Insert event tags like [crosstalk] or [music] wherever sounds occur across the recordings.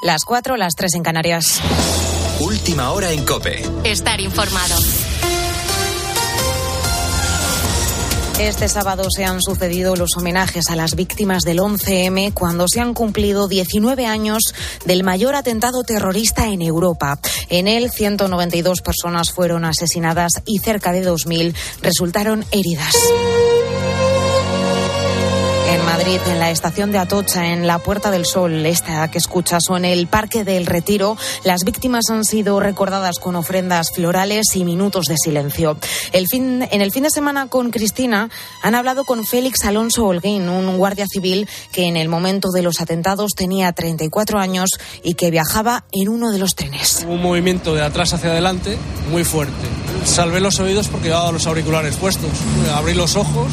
Las 4, las 3 en Canarias. Última hora en Cope. Estar informado. Este sábado se han sucedido los homenajes a las víctimas del 11M cuando se han cumplido 19 años del mayor atentado terrorista en Europa. En él, 192 personas fueron asesinadas y cerca de 2.000 resultaron heridas. Madrid, en la estación de Atocha, en la Puerta del Sol, esta que escuchas, o en el Parque del Retiro, las víctimas han sido recordadas con ofrendas florales y minutos de silencio. El fin, en el fin de semana con Cristina han hablado con Félix Alonso Holguín, un guardia civil que en el momento de los atentados tenía 34 años y que viajaba en uno de los trenes. Un movimiento de atrás hacia adelante muy fuerte. Salvé los oídos porque llevaba los auriculares puestos. Abrí los ojos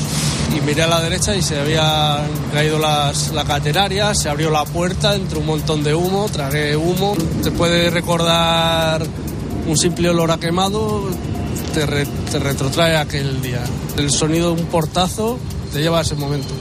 y miré a la derecha y se había caído las, la cateraria, se abrió la puerta, entró un montón de humo, tragué humo. Te puede recordar un simple olor a quemado, te, re, te retrotrae aquel día. El sonido de un portazo te lleva a ese momento.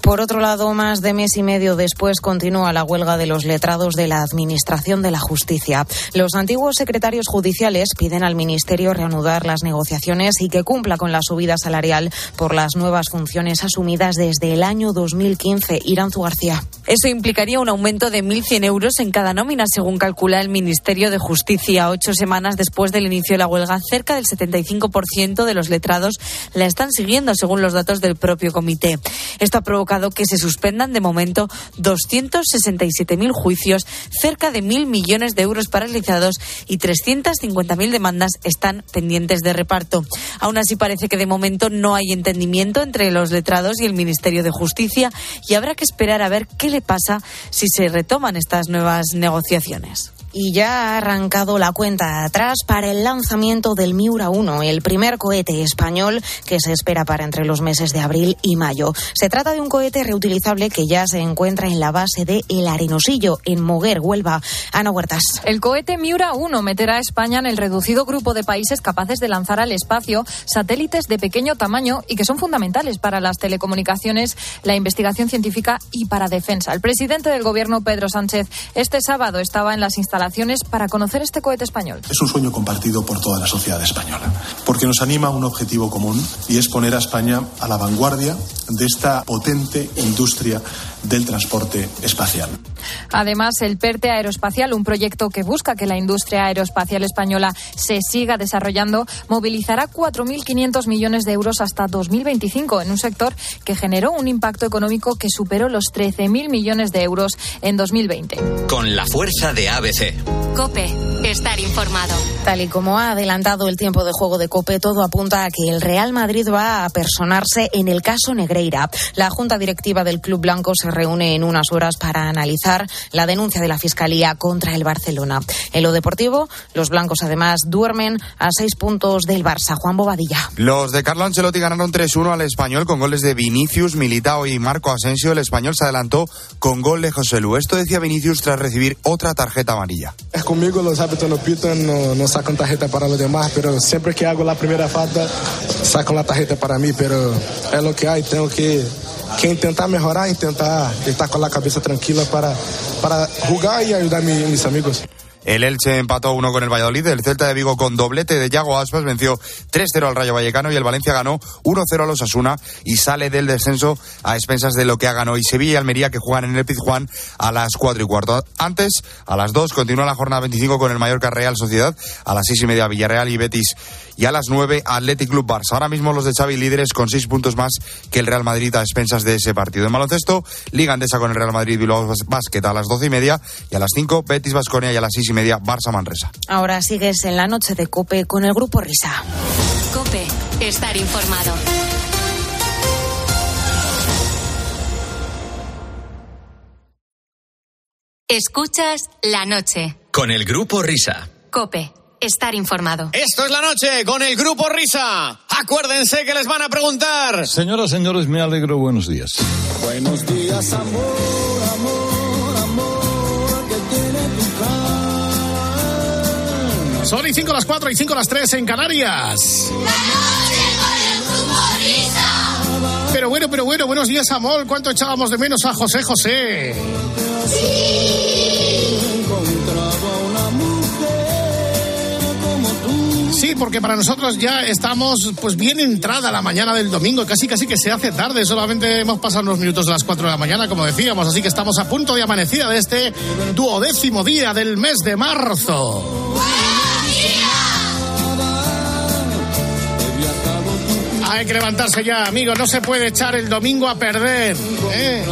Por otro lado, más de mes y medio después continúa la huelga de los letrados de la Administración de la Justicia. Los antiguos secretarios judiciales piden al Ministerio reanudar las negociaciones y que cumpla con la subida salarial por las nuevas funciones asumidas desde el año 2015. Iranzu García. Eso implicaría un aumento de 1.100 euros en cada nómina, según calcula el Ministerio de Justicia. Ocho semanas después del inicio de la huelga, cerca del 75% de los letrados la están siguiendo, según los datos del propio comité. Esto ha provocado que se suspendan de momento 267.000 juicios, cerca de 1.000 millones de euros paralizados y 350.000 demandas están pendientes de reparto. Aún así parece que de momento no hay entendimiento entre los letrados y el Ministerio de Justicia y habrá que esperar a ver qué le pasa si se retoman estas nuevas negociaciones y ya ha arrancado la cuenta atrás para el lanzamiento del Miura 1, el primer cohete español que se espera para entre los meses de abril y mayo. Se trata de un cohete reutilizable que ya se encuentra en la base de El Arenosillo, en Moguer, Huelva. Ana Huertas. El cohete Miura 1 meterá a España en el reducido grupo de países capaces de lanzar al espacio satélites de pequeño tamaño y que son fundamentales para las telecomunicaciones, la investigación científica y para defensa. El presidente del gobierno, Pedro Sánchez, este sábado estaba en las instalaciones para conocer este cohete español. Es un sueño compartido por toda la sociedad española, porque nos anima a un objetivo común y es poner a España a la vanguardia de esta potente industria del transporte espacial. Además, el PERTE Aeroespacial, un proyecto que busca que la industria aeroespacial española se siga desarrollando, movilizará 4.500 millones de euros hasta 2025 en un sector que generó un impacto económico que superó los 13.000 millones de euros en 2020. Con la fuerza de ABC. Cope, estar informado. Tal y como ha adelantado el tiempo de juego de Cope, todo apunta a que el Real Madrid va a personarse en el caso Negreira. La Junta Directiva del Club Blanco se reúne en unas horas para analizar la denuncia de la Fiscalía contra el Barcelona. En lo deportivo, los blancos además duermen a seis puntos del Barça. Juan Bobadilla. Los de Carlo Ancelotti ganaron 3-1 al español con goles de Vinicius, Militao y Marco Asensio. El español se adelantó con gol de José Lu. Esto decía Vinicius tras recibir otra tarjeta amarilla. Es conmigo, los árbitros no pitan, no, no sacan tarjeta para los demás, pero siempre que hago la primera falta, sacan la tarjeta para mí, pero es lo que hay, tengo que que intentar mejorar, intentar estar con la cabeza tranquila para, para jugar y ayudar a mi, mis amigos. El Elche empató uno con el Valladolid. El Celta de Vigo con doblete de Yago Aspas venció 3-0 al Rayo Vallecano y el Valencia ganó 1-0 a los Asuna y sale del descenso a expensas de lo que ha ganado hoy Sevilla y Almería que juegan en el Pizjuán a las 4 y cuarto. Antes, a las 2, continúa la jornada 25 con el Mallorca Real Sociedad. A las 6 y media Villarreal y Betis y a las 9 Athletic Club Barça. Ahora mismo los de Xavi líderes con 6 puntos más que el Real Madrid a expensas de ese partido. En baloncesto, Liga Andesa con el Real Madrid Bilbao Basket a las 12 y media y a las 5 Betis Basconia y a las 6 y media Barça Manresa. Ahora sigues en la noche de Cope con el grupo Risa. Cope, estar informado. Escuchas la noche. Con el grupo Risa. Cope, estar informado. Esto es la noche con el grupo Risa. Acuérdense que les van a preguntar. Señoras, señores, me alegro. Buenos días. Buenos días, amor, amor, amor, que tiene tu. Son y 5 las 4 y 5 las 3 en Canarias. La noche con el grupo Risa. Pero bueno, pero bueno, buenos días, amor. ¿Cuánto echábamos de menos a José José? Sí. Porque para nosotros ya estamos pues bien entrada la mañana del domingo, casi casi que se hace tarde, solamente hemos pasado unos minutos de las 4 de la mañana, como decíamos, así que estamos a punto de amanecida de este duodécimo día del mes de marzo. Hay que levantarse ya, amigos, no se puede echar el domingo a perder. ¿eh?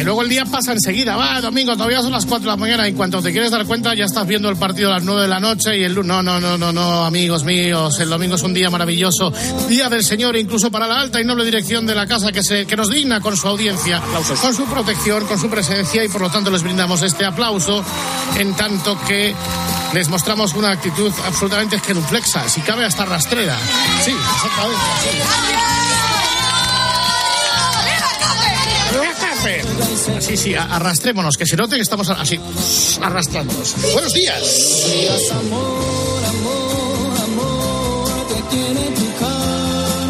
Que luego el día pasa enseguida, va, domingo, todavía son las 4 de la mañana. Y en cuanto te quieres dar cuenta ya estás viendo el partido a las 9 de la noche y el lunes, no, no, no, no, no, amigos míos, el domingo es un día maravilloso, día del Señor incluso para la alta y noble dirección de la casa que, se, que nos digna con su audiencia, con su protección, con su presencia. Y por lo tanto les brindamos este aplauso en tanto que les mostramos una actitud absolutamente genuflexa, si cabe hasta rastrera. Sí, exactamente. Sí, sí, arrastrémonos, que se note que estamos así, arrastrándonos. Buenos días.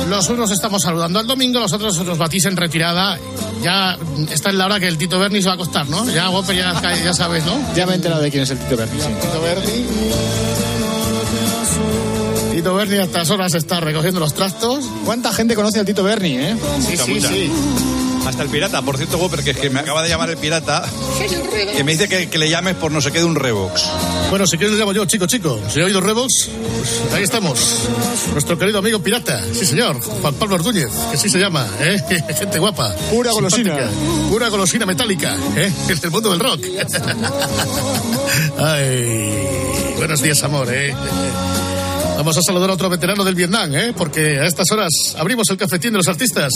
Los unos estamos saludando al domingo, los otros los batís en retirada. Ya está en la hora que el Tito Berni se va a acostar, ¿no? Ya, Whopper, ya, ya sabes, ¿no? Ya me he enterado de quién es el Tito Berni. Sí. Tito Berni. Tito Berni a estas horas está recogiendo los trastos. ¿Cuánta gente conoce al Tito Berni, eh? Sí, sí, sí. Hasta el pirata, por cierto, Whopper, que, es que me acaba de llamar el pirata, que me dice que, que le llames por no sé qué de un Revox. Bueno, si quieres le llamo yo, chico, chico. Si he oído Revox, pues ahí estamos. Nuestro querido amigo pirata, sí señor, Juan Pablo Ordúñez, que sí se llama, ¿eh? [laughs] Gente guapa. Pura golosina. Pura golosina metálica, ¿eh? Es [laughs] del mundo del rock. [laughs] Ay, buenos días, amor, ¿eh? Vamos a saludar a otro veterano del Vietnam, ¿eh? Porque a estas horas abrimos el cafetín de los artistas,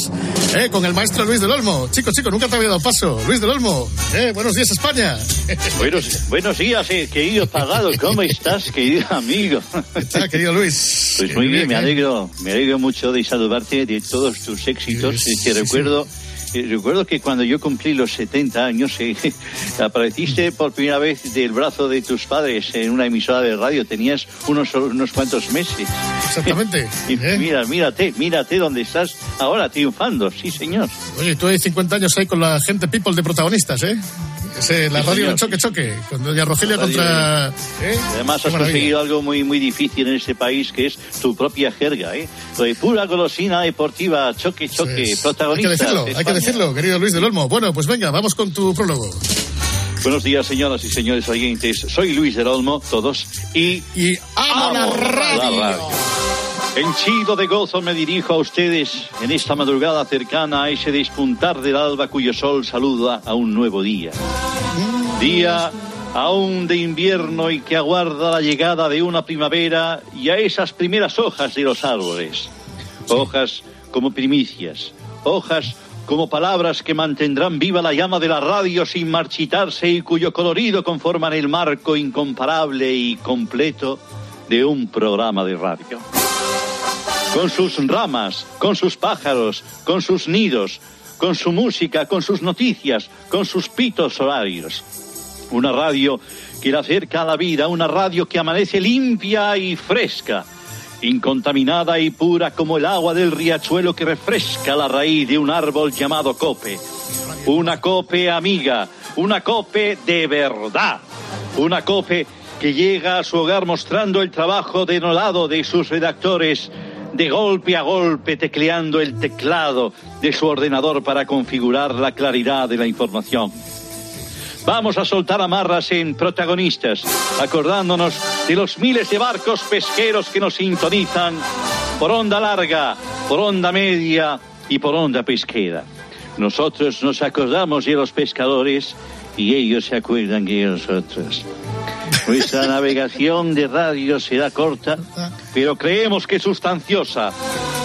¿eh? Con el maestro Luis del Olmo. Chico, chico, nunca te había dado paso. Luis del Olmo, ¿eh? Buenos días, España. [laughs] Buenos, buenos días, eh, querido pagado. ¿Cómo estás, querido amigo? ¿Qué tal, querido Luis? Pues muy bien, me alegro, me alegro mucho de saludarte de todos tus éxitos. Sí, Eh, sí, Te sí, recuerdo. Eh, Recuerdo que cuando yo cumplí los 70 años, eh, [laughs] apareciste por primera vez del brazo de tus padres en una emisora de radio. Tenías unos, unos cuantos meses. Exactamente. [laughs] Y mira, mírate, mírate dónde estás ahora triunfando. Sí, señor. Oye, tú hay 50 años ahí con la gente people de protagonistas, ¿eh? Ese, la Sí, radio de choque choque, con doña Rogelia contra. ¿eh? Además has maravilla. conseguido algo muy muy difícil en este país que es tu propia jerga, ¿eh? Lo de pura golosina deportiva, choque choque, Hay que protagonista. decirlo, hay que decirlo, querido Luis del Olmo. Bueno, pues venga, vamos con tu prólogo. Buenos días, señoras y señores oyentes. Soy Luis del Olmo, todos, y... Y amo la radio. Henchido de gozo me dirijo a ustedes en esta madrugada cercana a ese despuntar del alba cuyo sol saluda a un nuevo día. Día aún de invierno y que aguarda la llegada de una primavera y a esas primeras hojas de los árboles. Hojas como primicias, hojas como palabras que mantendrán viva la llama de la radio sin marchitarse y cuyo colorido conforman el marco incomparable y completo de un programa de radio con sus ramas, con sus pájaros, con sus nidos, con su música, con sus noticias, con sus pitos horarios. Una radio que le acerca a la vida, una radio que amanece limpia y fresca, incontaminada y pura como el agua del riachuelo que refresca la raíz de un árbol llamado cope. Una cope amiga, una cope de verdad, una cope que llega a su hogar mostrando el trabajo denodado de sus redactores de golpe a golpe tecleando el teclado de su ordenador para configurar la claridad de la información. Vamos a soltar amarras en protagonistas, acordándonos de los miles de barcos pesqueros que nos sintonizan por onda larga, por onda media y por onda pesquera. Nosotros nos acordamos de los pescadores y ellos se acuerdan de nosotros. Nuestra [laughs] navegación de radio será corta, pero creemos que sustanciosa.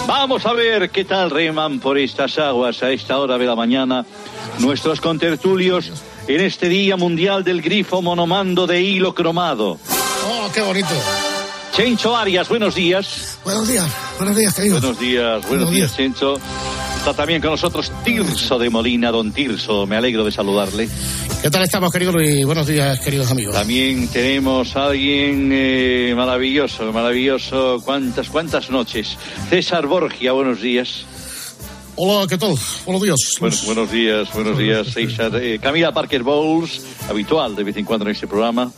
Vamos a ver qué tal reman por estas aguas a esta hora de la mañana nuestros contertulios en este Día Mundial del Grifo Monomando de Hilo Cromado. Oh, qué bonito. Chencho Arias, buenos días. Buenos días, buenos días, querido. Buenos días, buenos días, Chencho. Está también con nosotros Tirso de Molina, don Tirso. Me alegro de saludarle. ¿Qué tal estamos, querido Luis? Buenos días, queridos amigos. También tenemos a alguien eh, maravilloso, maravilloso. ¿Cuántas, cuántas noches? César Borgia, buenos días. Hola, ¿qué tal? Buenos días. Bueno, buenos días, buenos días. Eh, Camila Parker Bowles, habitual de vez en cuando en este programa.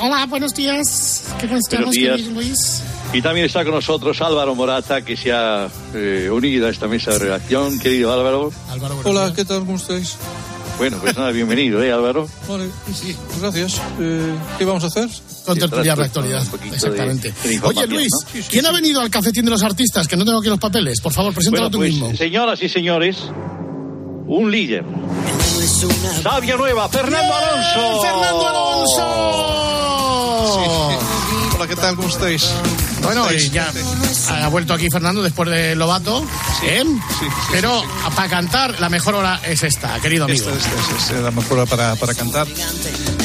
Hola, buenos días. ¿Qué Buenos días. querido Luis? Y también está con nosotros Álvaro Morata, que se ha eh, unido a esta mesa de redacción. Querido Álvaro. Hola, ¿qué tal? ¿Cómo estáis? Bueno, pues nada, bienvenido, ¿eh, Álvaro? Vale, sí, gracias. Eh, ¿Qué vamos a hacer? Con tertuliar la actualidad. de- Exactamente. de Oye, Luis, ¿no? ¿quién ha venido al cafetín de los artistas? Que no tengo aquí los papeles. Por favor, preséntalo Bueno, tú pues, mismo. señoras y señores, un líder. Sabia Nueva, Fernando Alonso. ¡Fernando Alonso! Hola, ¿qué tal? ¿Cómo estáis? Bueno, eh, ya ha vuelto aquí Fernando después de Lobato, ¿eh? Pero para cantar, la mejor hora es esta, querido amigo. Esta, esta, esta es la mejor hora para, para cantar.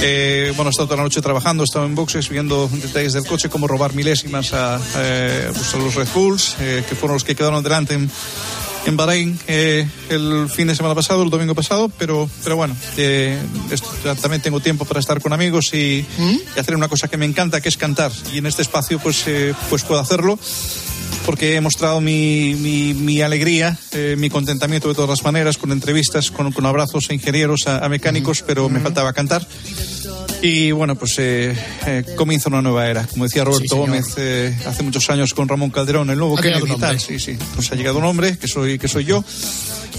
Eh, bueno, he estado toda la noche trabajando, he estado en boxes viendo detalles del coche, cómo robar milésimas a, eh, pues a los Red Bulls, eh, que fueron los que quedaron delante en, en Bahrein eh, el fin de semana pasado, el domingo pasado, pero, pero bueno, eh, esto, ya también tengo tiempo para estar con amigos y, y hacer una cosa que me encanta, que es cantar. Y en este espacio pues, eh, pues puedo hacerlo porque he mostrado mi, mi, mi alegría, eh, mi contentamiento de todas las maneras, con entrevistas, con, con abrazos a ingenieros, a, a mecánicos, pero me faltaba cantar. Y bueno, pues eh, eh, comienza una nueva era. Como decía Roberto señor. Gómez eh, hace muchos años con Ramón Calderón, el nuevo tal. hombre. Sí, sí. Pues ha llegado un hombre, que soy, que soy yo.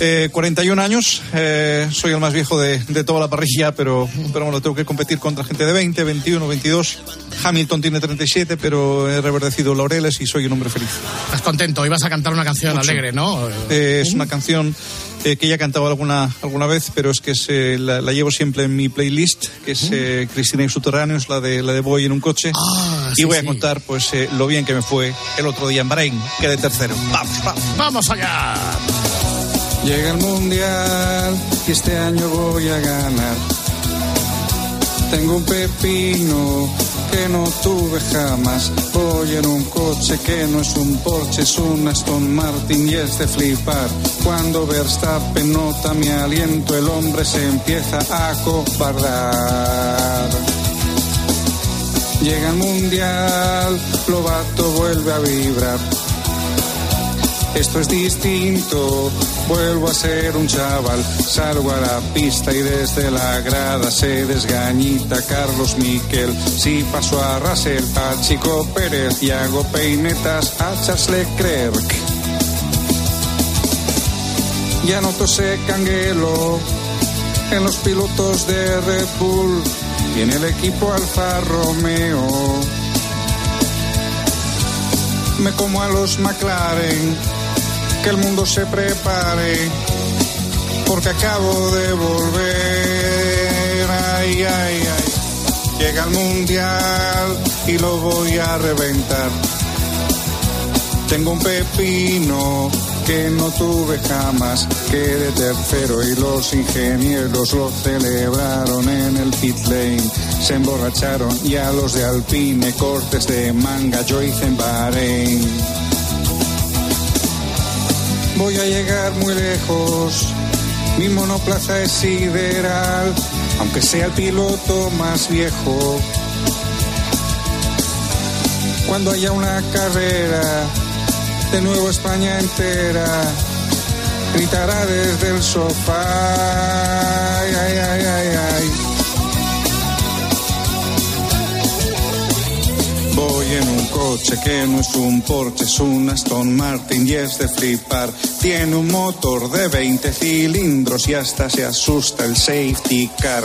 Eh, 41 años, eh, soy el más viejo de, de toda la parrilla, pero, pero bueno, tengo que competir contra gente de 20, 21, 22. Hamilton tiene 37, pero he reverdecido laureles y soy un hombre feliz. Estás contento, ibas a cantar una canción Mucho. alegre, ¿no? Eh, es una canción eh, que ya he cantado alguna, alguna vez, pero es que es, eh, la, la llevo siempre en mi playlist, que es eh, Cristina y Subterráneos, la de, la de Voy en un coche. Ah, y sí, voy a sí. contar pues eh, lo bien que me fue el otro día en Bahrein, quedé tercero. Vamos, vamos. ¡Vamos allá! Llega el mundial y este año voy a ganar. Tengo un pepino que no tuve jamás. Voy en un coche que no es un Porsche, es un Aston Martin y es de flipar. Cuando Verstappen nota mi aliento, el hombre se empieza a cobardar. Llega el mundial, Lobato vuelve a vibrar. Esto es distinto, vuelvo a ser un chaval. Salgo a la pista y desde la grada se desgañita Carlos Miquel. Si paso a Russell, a Chico Pérez y hago peinetas a Charles Leclerc. Ya noto ese canguelo en los pilotos de Red Bull y en el equipo Alfa Romeo. Me como a los McLaren, que el mundo se prepare, porque acabo de volver. Ay, ay, ay. Llega el mundial y lo voy a reventar. Tengo un pepino que no tuve jamás, quedé tercero y los ingenieros lo celebraron en el pit lane. Se emborracharon y a los de Alpine cortes de manga yo hice en Bahrein. Voy a llegar muy lejos, mi monoplaza es sideral, aunque sea el piloto más viejo. Cuando haya una carrera, de nuevo España entera gritará desde el sofá. Ay, ay, ay, ay, en un coche que no es un Porsche, es un Aston Martin y es de flipar. Tiene un motor de 20 cilindros y hasta se asusta el safety car.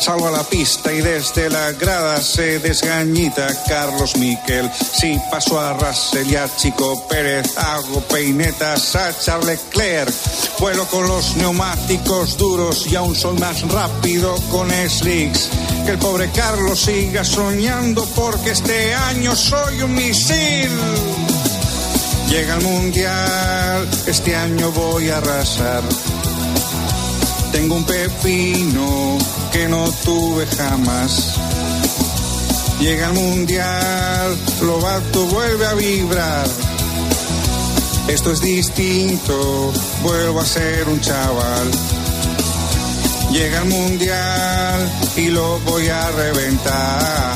Salgo a la pista y desde la grada se desgañita Carlos Miquel. Si paso a Russell y a Chico Pérez, hago peinetas a Charles Leclerc. Vuelo con los neumáticos duros y aún soy más rápido con slicks. Que el pobre Carlos siga soñando porque este año soy un misil. Llega el mundial, este año voy a arrasar. Tengo un pepino que no tuve jamás. Llega el mundial, Lobato vuelve a vibrar. Esto es distinto, vuelvo a ser un chaval. Llega el mundial y lo voy a reventar.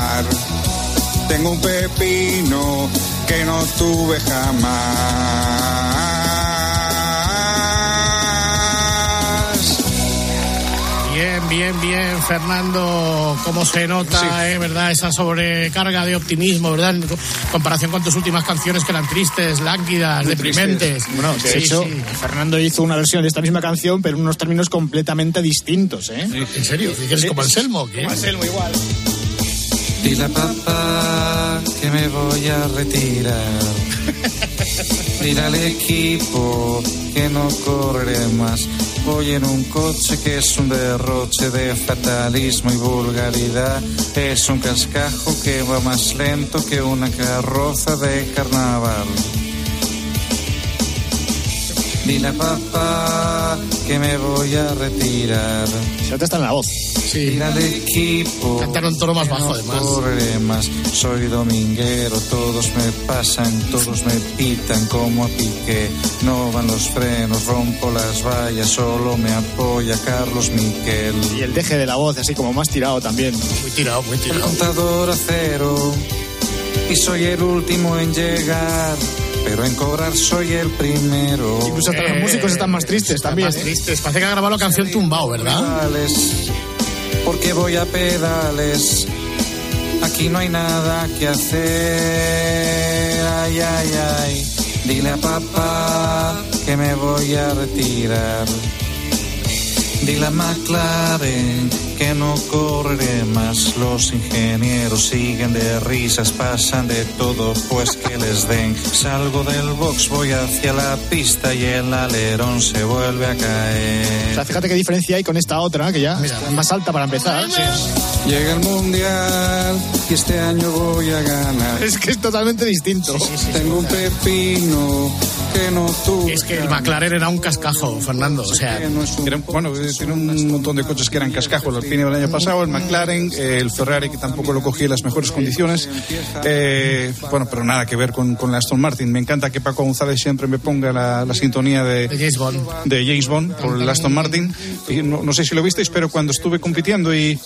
Tengo un pepino que no tuve jamás. Bien, bien, bien, Fernando. ¿Cómo se nota, eh, verdad? Esa sobrecarga de optimismo, ¿verdad? En comparación con tus últimas canciones que eran tristes, lánguidas, Muy deprimentes. tristes. Bueno, de Sí, hecho, sí. Fernando hizo una versión de esta misma canción, pero en unos términos completamente distintos, ¿eh? ¿En serio? ¿Que eres como Anselmo? ¿qué? Como Anselmo, igual. Dile a papá que me voy a retirar. Dile al equipo que no correré más. Voy en un coche que es un derroche de fatalismo y vulgaridad. Es un cascajo que va más lento que una carroza de carnaval. Dile a papá que me voy a retirar. Se te está en la voz. Sí. Dile al equipo. Cantar un tono más bajo, no además. correré más. Soy dominguero, todos me pasan, todos me pitan como a pique. No van los frenos, rompo las vallas, solo me apoya Carlos Miquel. Y el deje de la voz, así como más tirado también. Muy tirado, muy El tirado. contador a cero y soy el último en llegar, pero en cobrar soy el primero. Incluso hasta los músicos están más tristes también. Más ¿eh? tristes. Parece que ha grabado la canción Tumbao, ¿verdad? pedales, porque voy a pedales. Aquí no hay nada que hacer. Ay, ay, ay. Dile a papá que me voy a retirar. Dile a McLaren que no correré más. Los ingenieros siguen de risas, pasan de todo, pues que les den. Salgo del box, voy hacia la pista y el alerón se vuelve a O caer. sea, fíjate qué diferencia hay con esta otra, que ya es más alta para empezar. Llega el mundial y este año voy a ganar. Es que es totalmente distinto. Tengo un pepino que no tuve. Es que el McLaren era un cascajo, Fernando. O sea, Era- bueno, tiene un montón de coches que eran cascajo. El Alpine del año pasado, el McLaren, el Ferrari, que tampoco lo cogí en las mejores condiciones. Eh, bueno, pero nada que ver con, con la Aston Martin. Me encanta que Paco González siempre me ponga la, la sintonía de, de James Bond. de James Bond por el Aston Martin. Y no, no sé si lo visteis, pero cuando estuve compitiendo y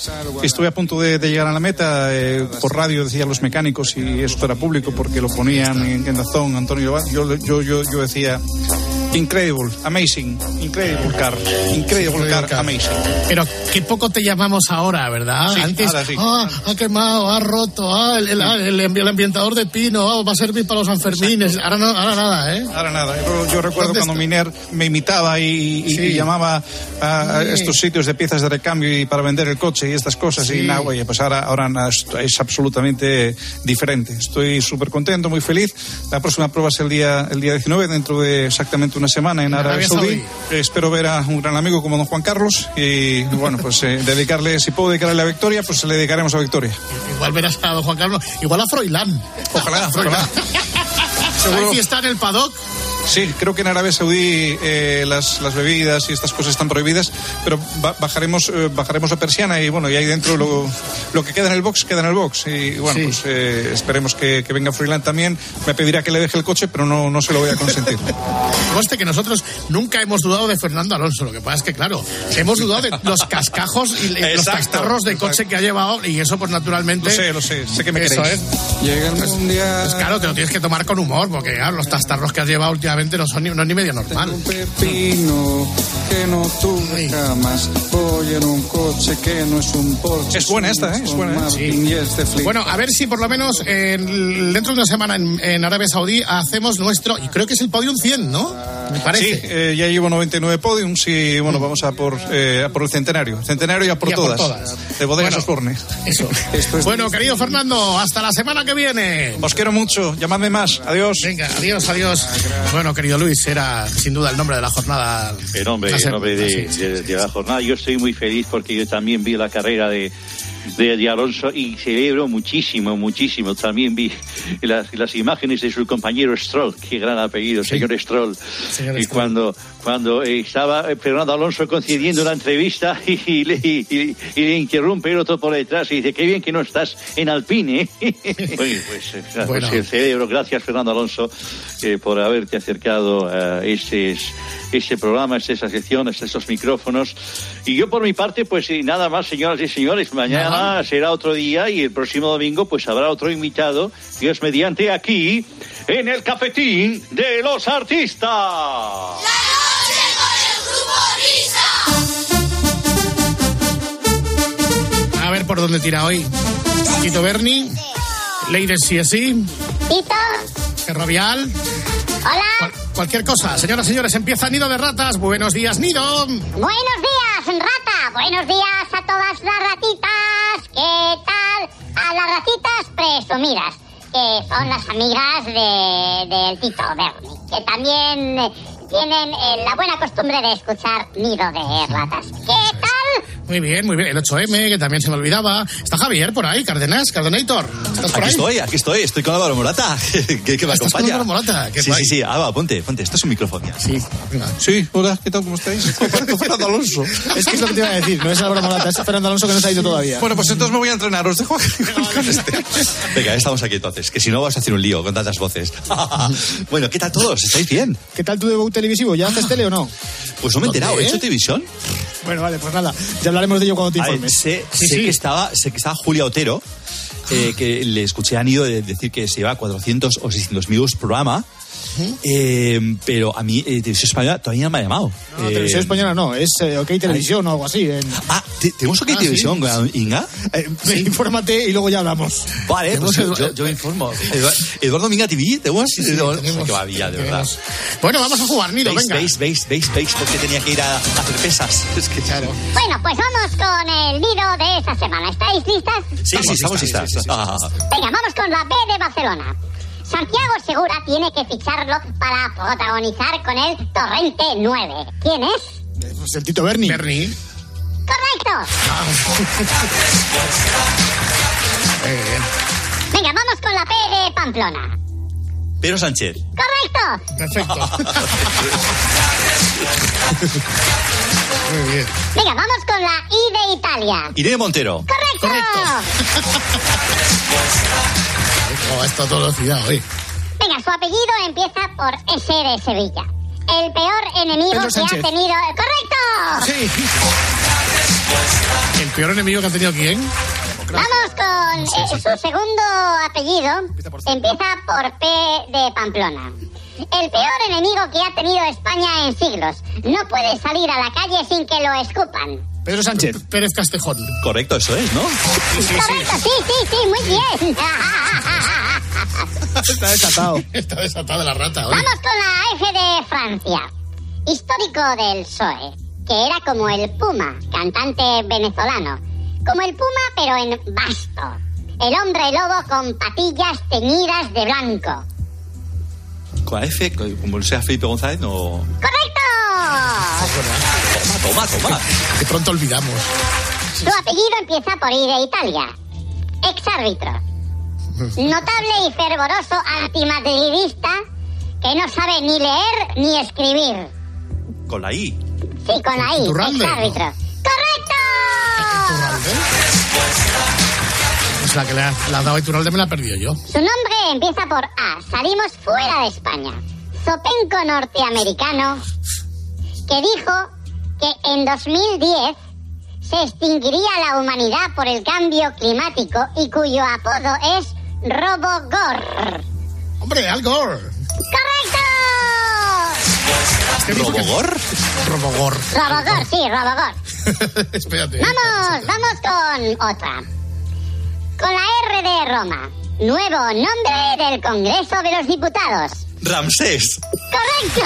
estuve a punto de, de llegar a la meta, eh, por radio decían los mecánicos y esto era público porque lo ponían en, en Dazón, Antonio, yo, yo, yo, yo decía... Incredible, amazing, incredible car, incredible car, amazing. Pero qué poco te llamamos ahora, ¿verdad? Sí, Antes, ahora sí. ah, ha quemado, ha roto, ah, el, el, el, el ambientador de pino, ah, va a servir para los Sanfermines. Ahora, no, ahora nada, ¿eh? Ahora nada, yo, yo recuerdo ¿Dónde cuando está? Miner me imitaba y, y- Sí. y llamaba a, estos sitios de piezas de recambio y para vender el coche y estas cosas y nada, oye, pues ahora, ahora es absolutamente diferente. Estoy súper contento, muy feliz. La próxima prueba es el día, el día 19, dentro de exactamente una semana en Arabia Arabia Saudí. Saudí. Espero ver a un gran amigo como don Juan Carlos y bueno, pues eh, [laughs] dedicarle, si puedo dedicarle la victoria, pues le dedicaremos a victoria. Igual verás a don Juan Carlos, igual a Froilán. Ojalá, ojalá. [laughs] Hay fiesta en el paddock. Sí, creo que en Arabia Saudí eh, las, las bebidas y estas cosas están prohibidas, pero ba- bajaremos eh, bajaremos la persiana y bueno, y ahí dentro lo, lo que queda en el box, queda en el box. Y bueno, Sí. pues eh, esperemos que, que venga Freeland también. Me pedirá que le deje el coche, pero no, no se lo voy a consentir. [laughs] Conste que nosotros nunca hemos dudado de Fernando Alonso. Lo que pasa es que, claro, hemos dudado de los cascajos y los Exacto, castarros de exacto. coche que ha llevado y eso, pues naturalmente. Lo sé, lo sé, sé que me Eso queréis. es. Llega el mundial. Pues claro, te lo tienes que tomar con humor, porque claro, los castarros que has llevado últimamente no son ni, no es ni medio normal. Un pepino que no tuve jamás. Voy en un coche que no es un Porsche. Es buena esta, ¿eh? Es buena, ¿eh? Bueno, a ver si por lo menos en- dentro de una semana en, en Arabia Saudí hacemos nuestro, y creo que es el podium 100, ¿no? Me Sí, parece. eh, ya llevo 99 podiums y bueno, vamos a por, eh, a por el centenario. Centenario y a por, Y a por todas. todas. De Bodegas Bueno. Osborne. Eso. [laughs] Bueno, querido Fernando, hasta la semana que viene. Os quiero mucho, llamadme más. Adiós. Venga, adiós, adiós. Bueno, querido Luis, era sin duda el nombre de la jornada. El nombre, el nombre de, de- de la jornada. Yo estoy muy feliz porque yo también vi la carrera de, de, de Alonso y celebro muchísimo, muchísimo. También vi las, las imágenes de su compañero Stroll, qué gran apellido, señor Stroll. Señor y Stroll. cuando, cuando eh, estaba eh, Fernando Alonso concediendo la entrevista [laughs] y, y le, y- y le interrumpe el otro por detrás y dice, qué bien que no estás en Alpine. [laughs] Bueno, pues, eh, claro, Bueno. pues, el cerebro. Gracias, Fernando Alonso, eh, por haberte acercado a este, este programa, a esta sección, a estos micrófonos. Y yo, por mi parte, pues nada más, señoras y señores. Mañana será otro día y el próximo domingo, pues habrá otro invitado, Dios mediante, aquí, en el cafetín de los artistas. La ver por dónde tira hoy. Tito Berni, Leiden CSI, Tito, Ferrovial, hola. cual- cualquier cosa. Señoras y señores, empieza Nido de Ratas. Buenos días, Nido. Buenos días, rata. Buenos días a todas las ratitas. ¿Qué tal? A las ratitas presumidas, que son las amigas de, del Tito Berni, que también tienen eh, la buena costumbre de escuchar Nido de Ratas. ¿Qué tal? Muy bien, muy bien. El 8M, que también se me olvidaba. Está Javier por ahí, Cárdenas, Cardenator. ¿Estás por Aquí ahí? estoy, aquí estoy, estoy con Álvaro Morata, [laughs] que, que me Estás con acompaña. Álvaro Morata, qué sí, guay. sí, sí, Álvaro, ponte, ponte, esto es un micrófono ya. Sí, Sí, hola, ¿qué tal? ¿Cómo estáis? [laughs] Fernando Alonso. Es que es lo que te iba a decir, no es Álvaro Morata, es Fernando Alonso que no se ha ido todavía. Bueno, pues entonces me voy a entrenar, os dejo [laughs] con este. Venga, estamos aquí entonces, que si no vas a hacer un lío con tantas voces. bueno, ¿qué tal todos? ¿Estáis bien? ¿Qué tal tu debut televisivo? ¿Ya haces tele o no? Pues no me he enterado. ¿he hecho televisión? Bueno, vale, pues nada, ya hablaremos de ello cuando te ver, informes. sé, sé que estaba, sé que estaba Julia Otero, eh, que le escuché a Nido de- decir que se lleva 400 o 600 mil euros programa. Eh, pero a mí, eh, Televisión Española todavía no me ha llamado. No, Eh, televisión española no, es eh, OK Televisión o algo así. en- Ah, ¿te- ¿tenemos OK Ah, sí. Televisión, con Inga? Eh, Infórmate y luego ya hablamos. Vale, pues yo, yo informo. Eduardo, Eduardo Minga TV, ¿tenemos? sí, Eduardo- tenemos, Qué maravilla, de verdad. Bueno, vamos a jugar, ¿Veis, venga. veis, veis, veis, veis? Porque tenía que ir a, a hacer pesas. [laughs] Es que claro. Bueno, pues vamos con el Nido de esta semana. ¿Estáis listas? Sí, sí, estamos listas. Venga, vamos con la B de Barcelona. Santiago Segura tiene que ficharlo para protagonizar con el Torrente 9. ¿Quién es? Pues el Tito Berni. Berni. ¡Correcto! [laughs] Venga, vamos con la P de Pamplona. Pedro Sánchez. ¡Correcto! Perfecto. [laughs] Muy bien. Venga, vamos con la I de Italia. Irene Montero. ¡Correcto! [laughs] Oh, esto a toda velocidad hoy. Venga, su apellido empieza por S de Sevilla. El peor enemigo Pedro que ha tenido... ¡Correcto! Sí. ¿El peor enemigo que ha tenido quién? Vamos con eh, su segundo apellido. Empieza por P de Pamplona. El peor enemigo que ha tenido España en siglos. No puede salir a la calle sin que lo escupan. Pedro Sánchez. Pérez Castejón. Correcto, eso es, ¿no? Correcto, sí, sí, sí, muy bien. [laughs] Está desatado. Está desatada la rata hoy. Vamos con la F de Francia. Histórico del PSOE, que era como el Puma, cantante venezolano. Como el Puma, pero en basto. El hombre lobo con patillas teñidas de blanco. Con la F, como sea Felipe González, no. ¡Correcto! Toma, toma. Que pronto olvidamos. Su apellido empieza por I de Italia. Ex-árbitro. [laughs] Notable y fervoroso antimadridista que no sabe ni leer ni escribir. Con la I. Sí, con la I. Ex-árbitro. ¡Correcto! Pues la que le ha, la ha dado a Iturralde me la he perdido yo. Su nombre empieza por A. Salimos fuera de España. Zopenco norteamericano que dijo que en 2010 se extinguiría la humanidad por el cambio climático y cuyo apodo es Robogor. Hombre, Al Gore. ¡Correcto! ¿Robogor? Robogor. Robogor, sí, Robogor. [laughs] Espérate. Vamos, vamos con otra. Con la R de Roma. Nuevo nombre del Congreso de los Diputados. Ramsés. ¡Correcto!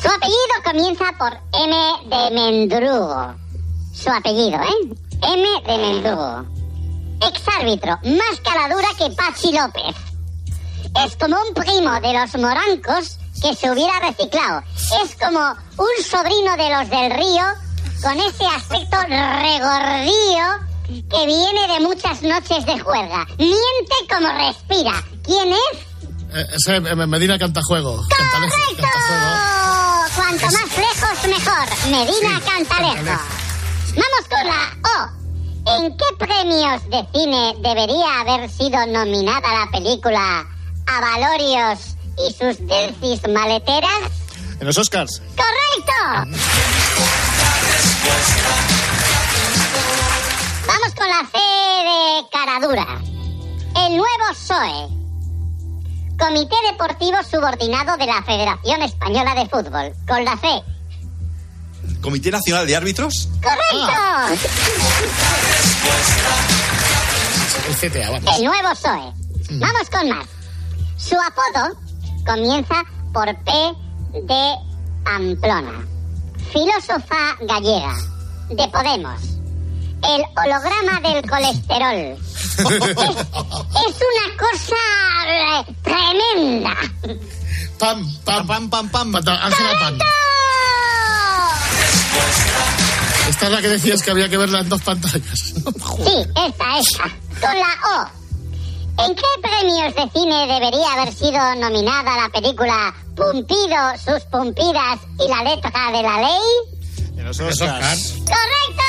Su apellido comienza por M de Mendrugo. Su apellido, ¿eh? M de Mendrugo. Exárbitro, más caladura que Pachi López. Es como un primo de los morancos que se hubiera reciclado. Es como un sobrino de los del río con ese aspecto regordío que viene de muchas noches de juerga. Miente como respira. ¿Quién es? Eh, ese eh, Medina Cantajuego. Cantalejo. ¡Correcto! Cuanto más lejos, mejor. Medina Cantalejo. Vamos con la O. ¿En qué premios de cine debería haber sido nominada la película Avalorios y sus delcis maleteras? En los Oscars. ¡Correcto! Vamos con la C de Caradura. El nuevo PSOE. Comité Deportivo Subordinado de la Federación Española de Fútbol. Con la C. Comité Nacional de Árbitros. ¡Correcto! El CTA, vamos. El nuevo PSOE. Vamos con más. Su apodo comienza por P de Pamplona. Filósofa gallega de Podemos. El holograma del colesterol. Es, [laughs] es una cosa eh, tremenda. Pam, pam, pam, pam, pam. Ángela Pam. Esta es la que decías que había que verla en dos pantallas. [laughs] Sí, esta, esta. Con la O. ¿En qué premios de cine debería haber sido nominada la película Pumpido, sus pumpidas y la letra de la ley? En los Oscars. ¡Correcto!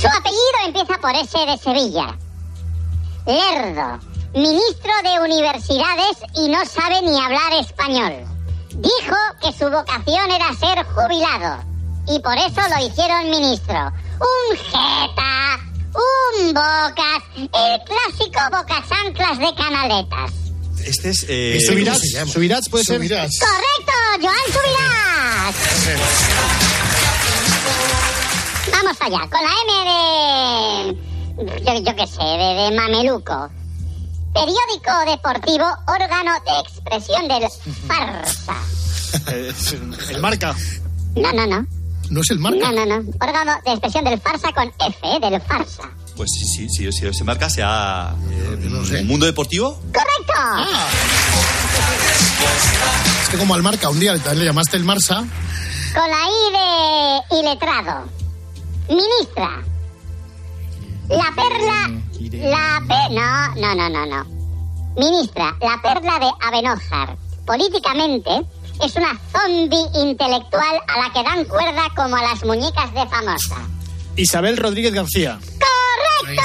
Su apellido empieza por S de Sevilla. Lerdo, ministro de Universidades y no sabe ni hablar español. Dijo que su vocación era ser jubilado y por eso lo hicieron ministro. Un jeta, un bocas, el clásico bocasanclas de canaletas. Este es. eh, Subirats, Subirats puede ser. ¡Correcto! ¡Joan Subirás! Vamos allá, con la M de... Yo, yo qué sé, de, de mameluco. Periódico deportivo, órgano de expresión del farsa. [laughs] El marca. No, no, no. No es el marca. No, no, no. Órgano de expresión del farsa con F, ¿eh? del farsa. Pues sí, sí, sí, sí, se marca, sea. eh, Mundo Deportivo. ¡Correcto! Es que como al marca un día le llamaste el Marsa. Con la I de iletrado. Ministra. La perla. La pe... No, no, no, no, no. Ministra, la perla de Avenojar. Políticamente es una zombie intelectual a la que dan cuerda como a las muñecas de famosa. Isabel Rodríguez García. ¡Correcto!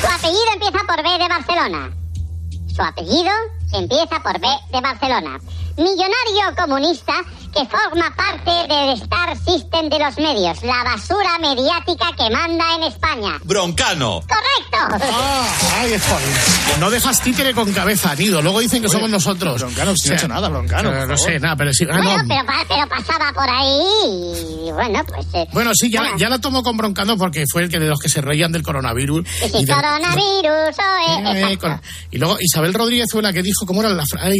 Su apellido empieza por B de Barcelona. Su apellido empieza por B de Barcelona. Millonario comunista que forma parte del Star System de los medios, la basura mediática que manda en España. Broncano. ¡Correcto! Ay, joder. No dejas títere con cabeza, Nido. Luego dicen que somos nosotros. Broncano, si no he hecho nada, Broncano, Eh, no sé, nada, pero sí. ah, Bueno, no. pero, pa- pero pasaba por ahí y bueno, pues... eh, Bueno, sí, ya, ya la tomo con Broncano porque fue el que de los que se reían del coronavirus. Y si y de- coronavirus, oh, eh, Eh, con- y luego Isabel Rodríguez fue la que dijo, ¿cómo era la frase?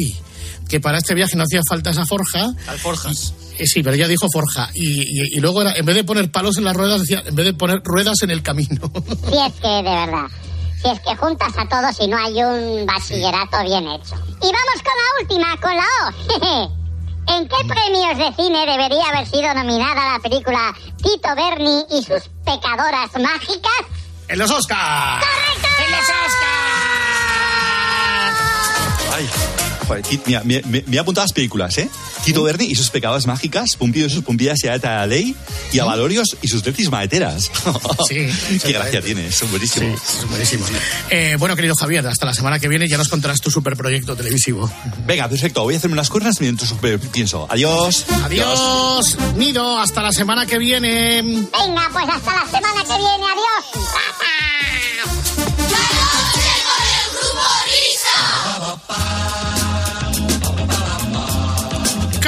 Que para este viaje no hacía falta esa forja. Alforjas. Eh, sí, pero ella dijo forja. Y, y- y luego era, en vez de poner palos en las ruedas, decía, en vez de poner ruedas en el camino. [laughs] Si es que, de verdad, si es que juntas a todos y no hay un bachillerato bien hecho. Y vamos con la última, con la O. [laughs] ¿En qué premios de cine debería haber sido nominada la película Tito Berni y sus pecadoras mágicas? ¡En los Oscars! ¡En los Ay, joder, mira, me, me- me he apuntado a las películas, ¿eh? Tito Verdi y sus pecadas mágicas, Pumpido y sus pumpidas y Aleta la ley, y a Valorios y sus tetis maeteras. [laughs] Sí, [laughs] Qué gracia tiene, son buenísimos. Es buenísimo. Eh, bueno, querido Javier, hasta la semana que viene ya nos contarás tu superproyecto televisivo. Venga, perfecto, voy a hacerme unas cuernas mientras eh, pienso. Adiós. Adiós, Nido, hasta la semana que viene. Venga, pues hasta la semana que viene. Adiós.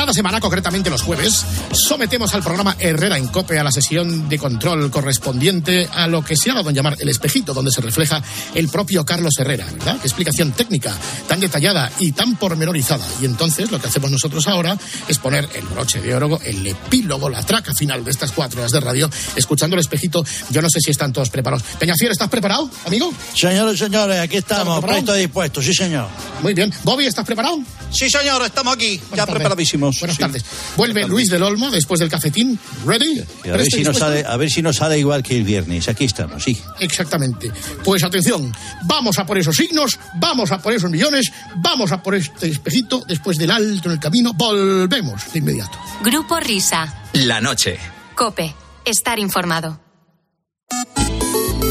Cada semana, concretamente los jueves, sometemos al programa Herrera en Cope a la sesión de control correspondiente a lo que se ha dado en llamar el espejito, donde se refleja el propio Carlos Herrera, ¿verdad? Qué explicación técnica tan detallada y tan pormenorizada. Y entonces lo que hacemos nosotros ahora es poner el broche de oro, el epílogo, la traca final de estas cuatro horas de radio, escuchando el espejito. Yo no sé si están todos preparados. Peñafiel, ¿estás preparado, amigo? Señores, señores, aquí estamos, presto y dispuesto, sí, señor. Muy bien. Bobby, ¿estás preparado? Sí, señor, estamos aquí, ya preparadísimos. Buenas Sí. tardes. Vuelve Luis del Olmo después del cafetín. ¿Ready? A, ver ¿Presto y si nos dispuesto? sale, a ver si nos sale igual que el viernes. Aquí estamos, sí. Exactamente. Pues atención, vamos a por esos signos, vamos a por esos millones, vamos a por este espejito, después del alto en el camino, volvemos de inmediato. Grupo Risa. La noche. Cope. Estar informado.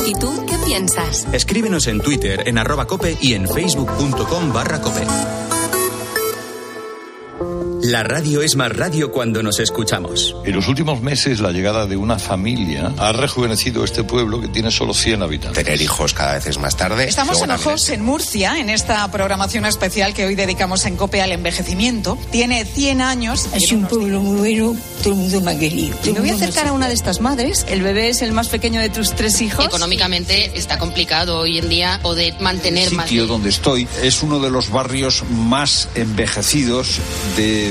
¿Y tú qué piensas? Escríbenos en Twitter, en arroba cope y en facebook.com barra cope. La radio es más radio cuando nos escuchamos. En los últimos meses, la llegada de una familia ha rejuvenecido este pueblo que tiene solo 100 habitantes. Tener hijos cada vez es más tarde. Estamos en Ojos, en Murcia, en esta programación especial que hoy dedicamos en COPE al envejecimiento. Tiene 100 años. Es un pueblo muy bueno, todo el mundo me ha querido. Me voy a acercar a una de estas madres. El bebé es el más pequeño de tus tres hijos. Económicamente está complicado hoy en día poder mantener El más. sitio donde estoy es uno de los barrios más envejecidos de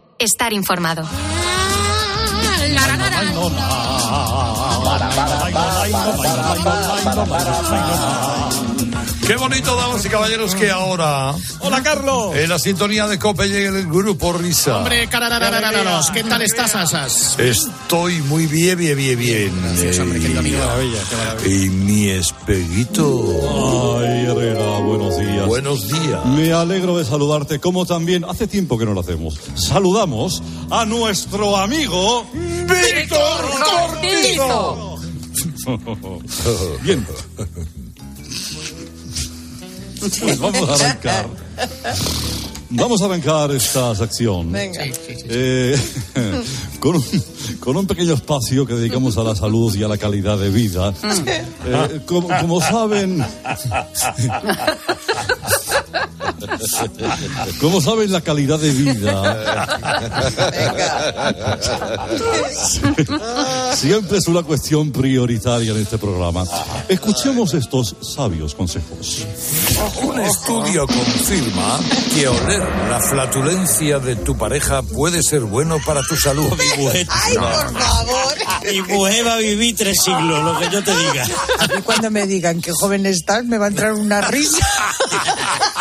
Estar informado. Qué bonito, damas y caballeros, que ahora. Hola, Carlos. En la sintonía de Cope llega el grupo Risa. Hombre, cararararararos, ¿qué tal estás, Asas? Estoy muy bien, bien, bien, bien. Y mi espeguito. Ay, Herrera, buenos días. Buenos días. Me alegro de saludarte, como también hace tiempo que no lo hacemos. Saludamos a nuestro amigo Víctor Cortizo. [laughs] Bien. Pues vamos a arrancar. [laughs] Vamos a arrancar esta sección. Venga. Eh, [laughs] con, un, con un pequeño espacio que dedicamos a la salud y a la calidad de vida. [laughs] Eh, como, como saben. [laughs] Como saben, la calidad de vida siempre es una cuestión prioritaria en este programa. Escuchemos estos sabios consejos. Un estudio confirma que oler la flatulencia de tu pareja puede ser bueno para tu salud. [laughs] Ay, por favor. Mi mujer va a vivir tres siglos, lo que yo te diga. A mí cuando me digan qué joven estás, me va a entrar una risa. [laughs]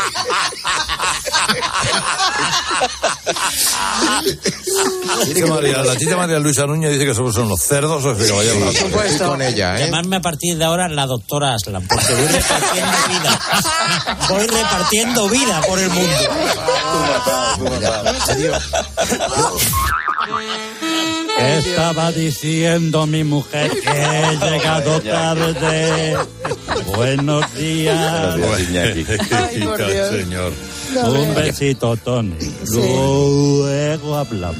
Dice María, la tita María Luisa Núñez dice que somos son los cerdos o es que vaya Por supuesto. con ella, ¿eh? Llamarme a partir de ahora la doctora Aslan, porque voy repartiendo vida. Voy repartiendo vida por el mundo. Estaba diciendo mi mujer que he [laughs] llegado tarde. Buenos días. Ay, por Dios. señor. Un besito, Tony. Luego hablamos.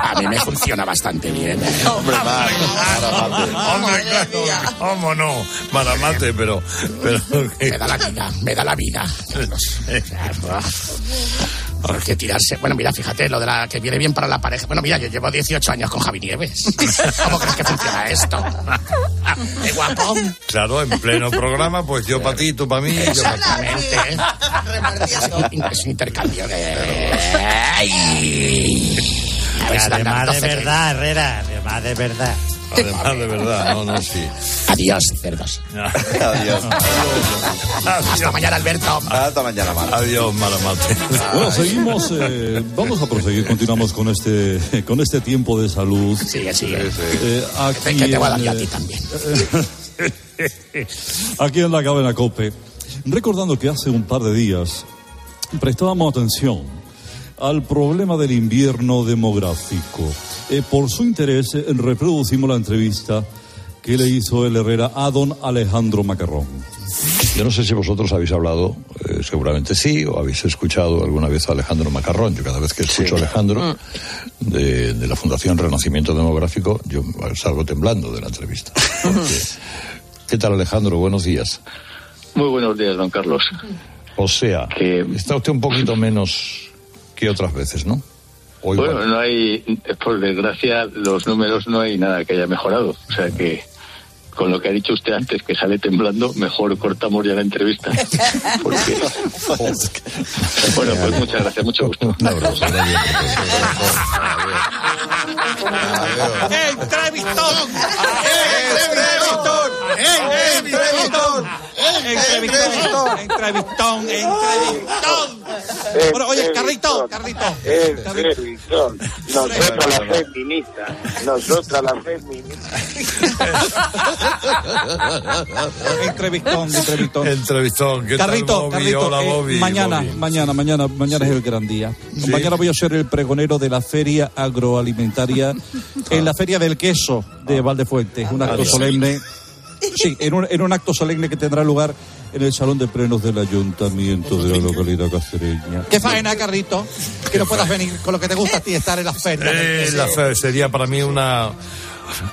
A mí me funciona bastante bien. Hombre, Hombre, claro, ¿cómo no? Maramate, pero, pero. Me da la vida, me da la vida. [laughs] Hay que tirarse. Bueno, mira, fíjate, lo de la que viene bien para la pareja. Bueno, mira, yo llevo 18 años con Javi Nieves. [laughs] ¿Cómo crees que funciona esto? [laughs] ¡Qué guapo! Claro, en pleno programa, pues yo para ti, tú para mí. yo pa' ti. Exactamente. Es un intercambio de. ¡Ay! Además de 12 que- verdad, Herrera, además de verdad. Además, de verdad, no, no, sí. Adiós, cerdos. Adiós. Hasta mañana, Alberto. Hasta mañana, Mar. Adiós, Maramate. Bueno, seguimos, eh, vamos a proseguir, continuamos con este, con este tiempo de salud. Sigue, sigue. Eh, aquí, Que te voy a dar a eh, ti también. [laughs] aquí en la cadena COPE, recordando que hace un par de días prestábamos atención al problema del invierno demográfico. Eh, por su interés, eh, reproducimos la entrevista que le hizo el Herrera a don Alejandro Macarrón. Yo no sé si vosotros habéis hablado, eh, seguramente sí, o habéis escuchado alguna vez a Alejandro Macarrón. Yo cada vez que escucho a Alejandro de, de la Fundación Renacimiento Demográfico, yo salgo temblando de la entrevista. Porque- ¿Qué tal Alejandro? Buenos días. Muy buenos días, don Carlos. O sea, está usted un poquito menos que otras veces, ¿no? O igual. Bueno, no hay, por desgracia, los números no hay nada que haya mejorado. O sea que, con lo que ha dicho usted antes, que sale temblando, mejor cortamos ya la entrevista. [laughs] Porque... [laughs] bueno, pues muchas gracias, mucho gusto. ¡Entrevistón! ¡Entrevistón! ¡Entrevistón! Entrevistón, entrevistón, entrevistón. Bueno, oye, Carlito, Carlito. Entrevistón. Nosotras las feministas. Nosotras las feministas. Entrevistón, entrevistón. Entrevistón. ¿Qué Carlito, tal, Bobby? Carlito, Hola, eh, Bobby. mañana, mañana, mañana, mañana es el gran día. Sí. Mañana voy a ser el pregonero de la feria agroalimentaria en la feria del queso de Valdefuentes, un acto Ah, sí. solemne. Sí, en un, en un acto solemne que tendrá lugar en el salón de plenos del ayuntamiento de la localidad cacereña. Qué faena, Carlito, que no puedas venir con lo que te gusta a ti estar en las ferias. Eh, la fe sería para mí una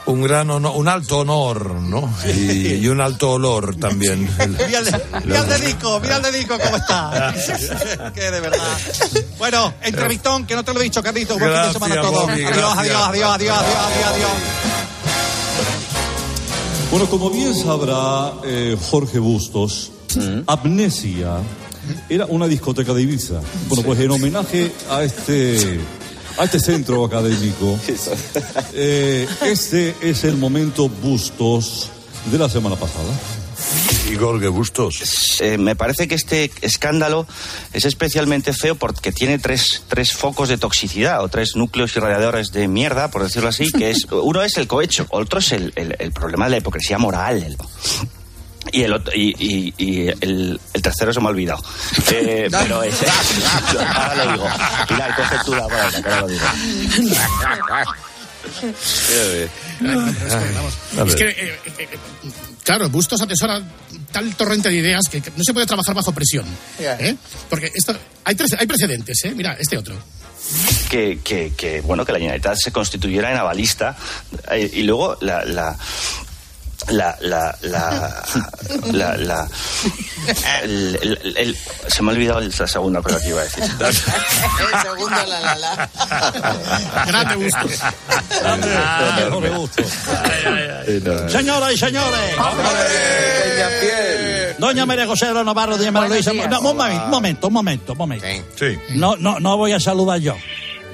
un gran honor, un alto honor, ¿no? Y, y un alto olor también. [laughs] Mira el, de- mira el de Nico, mira el de Nico cómo está. [laughs] que de verdad. Bueno, entrevistón, que no te lo he dicho, Carlito. Buen fin de semana a todos. Bobby, adiós, gracias. adiós, adiós, adiós, adiós, adiós, adiós. Bueno, como bien sabrá eh, Jorge Bustos, Amnesia era una discoteca de Ibiza. Bueno, pues en homenaje a este, a este centro académico, [laughs] eh, este es el momento Bustos de la semana pasada. Igor Bustos. Eh, me parece que este escándalo es especialmente feo porque tiene tres, tres focos de toxicidad o tres núcleos irradiadores de mierda, por decirlo así, que es [laughs] uno es el cohecho, otro es el, el- el problema de la hipocresía moral. el- y el, otro- y, y- y el, el tercero se me ha olvidado. Eh, [laughs] pero ese. [laughs] Ahora lo digo. Pilar, coge tú la palabra, que ahora lo digo. Vamos. Es que, eh, eh, eh, claro, Bustos atesora tal torrente de ideas que, que no se puede trabajar bajo presión. ¿eh? Porque esto, hay, tres- hay precedentes, ¿eh? Mira, este otro. que, que, que, bueno que la Generalitat se constituyera en avalista eh, y luego la la la la la, la, la- el- el- el- se me ha olvidado la segunda cosa que iba a decir [laughs] El segundo, la, la, la. Grande Bustos. Señoras y señores. Doña María José de Navarro, doña María Luisa. No, un momento, un momento, un momento, un momento. Sí. No, no, no voy a saludar yo.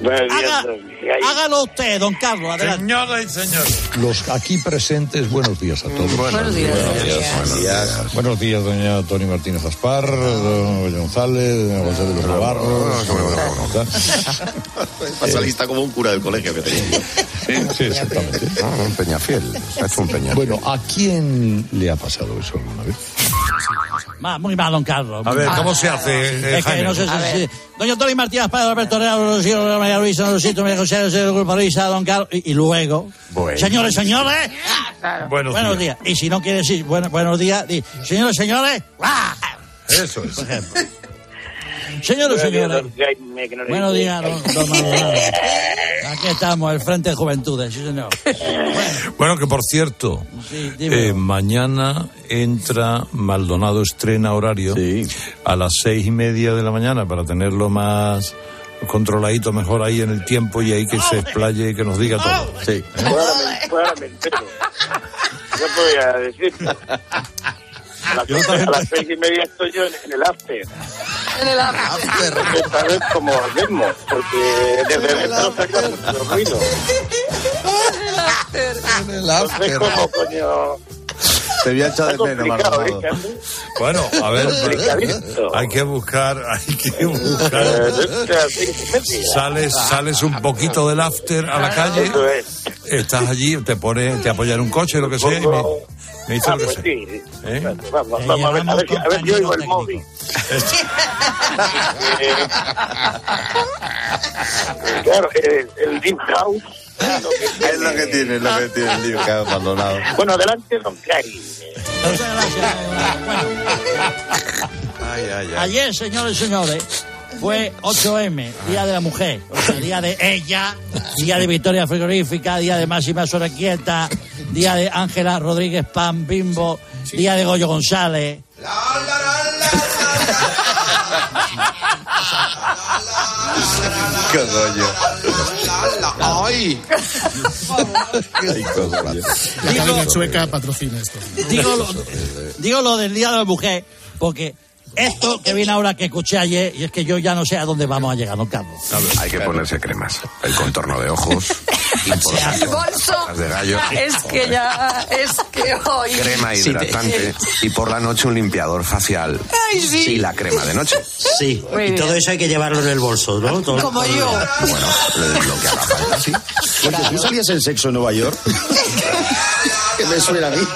Buenos días, Haga- hágalo usted, don Carlos, adelante. Señoras y señores. Los aquí presentes, buenos días a todos. Buenos días. Buenos días. Buenos días, doña Tony Martínez Aspar, don González, doña José de los Navarro. [laughs] Pasa lista como un cura del colegio que tenía. Sí, exactamente. un peñafiel. Ha hecho un peñafiel. Bueno, ¿a quién le ha pasado eso alguna vez? Ma- muy mal, don Carlos. A ver, mal. ¿cómo se hace, eh, Es que Jaime? no sé si... Doña Tony Martínez, Padre Alberto Real, María Luisa, Rosito, María José, José del Grupo Luisa, don Carlos... Y, y luego... Bueno. Señores, señores... Buenos, Buenos días. Y si no quiere decir bueno, buenos días, di, señores, señores... ¡ah! Eso es. Por ejemplo. Que no le Buenos días, don, don Maldonado. Aquí estamos, el Frente de Juventudes, sí, señor. [laughs] Bueno, que por cierto, Sí, eh, mañana entra Maldonado, estrena horario a las seis y media de la mañana para tenerlo más controladito mejor ahí en el tiempo y ahí que se explaye y que nos diga todo. Sí. [laughs] Yo podría decir. A las, seis, a las seis y media estoy yo en, en el after. En [laughs] el after. Esta vez como ritmo, porque desde dentro mucho ruido. En [laughs] el after. Entonces, como coño. Te había echado de menos, Maldonado. ¿eh? Bueno, a ver, hay que buscar, hay que buscar. Eh, media. Sales, sales un poquito del after a la calle, estás allí, te pones, te apoyas en un coche, lo que sea, y me, me dices Ah, lo que pues sea. sí. ¿Eh? Vamos, vamos, a ver, a ver, a ver si oigo el móvil. [laughs] Eh, claro, eh, el Deep House. Es lo que tiene, es lo que tiene el libro que ha abandonado. Bueno, adelante, don Cari. Muchas gracias. Bueno, Ay, ay, ay. ayer, señores y señores, fue 8M, Día de la Mujer. O sea, día de ella, día de Victoria Frigorífica, día de Máxima Sorequieta, día de Ángela Rodríguez Pan Bimbo, día de Goyo González. Qué rollo. Ay. Ay, qué rollo. La Academia Chueca patrocina esto. Digo lo, digo lo del Día de la Mujer, porque esto que viene ahora que escuché ayer, y es que yo ya no sé a dónde vamos a llegar, don Carlos. Hay que ponerse cremas. El contorno de ojos, Importante. Bolso. Patas de gallo. Es que ya, es que hoy. Crema hidratante y por la noche un limpiador facial. Ay, sí. Y la crema de noche. Sí, Muy y bien. todo eso hay que llevarlo en el bolso, ¿no? Todo- Como yo. Bueno, lo que haga falta, sí. Tú salías en sexo en Nueva York. [laughs] que me suena a mí.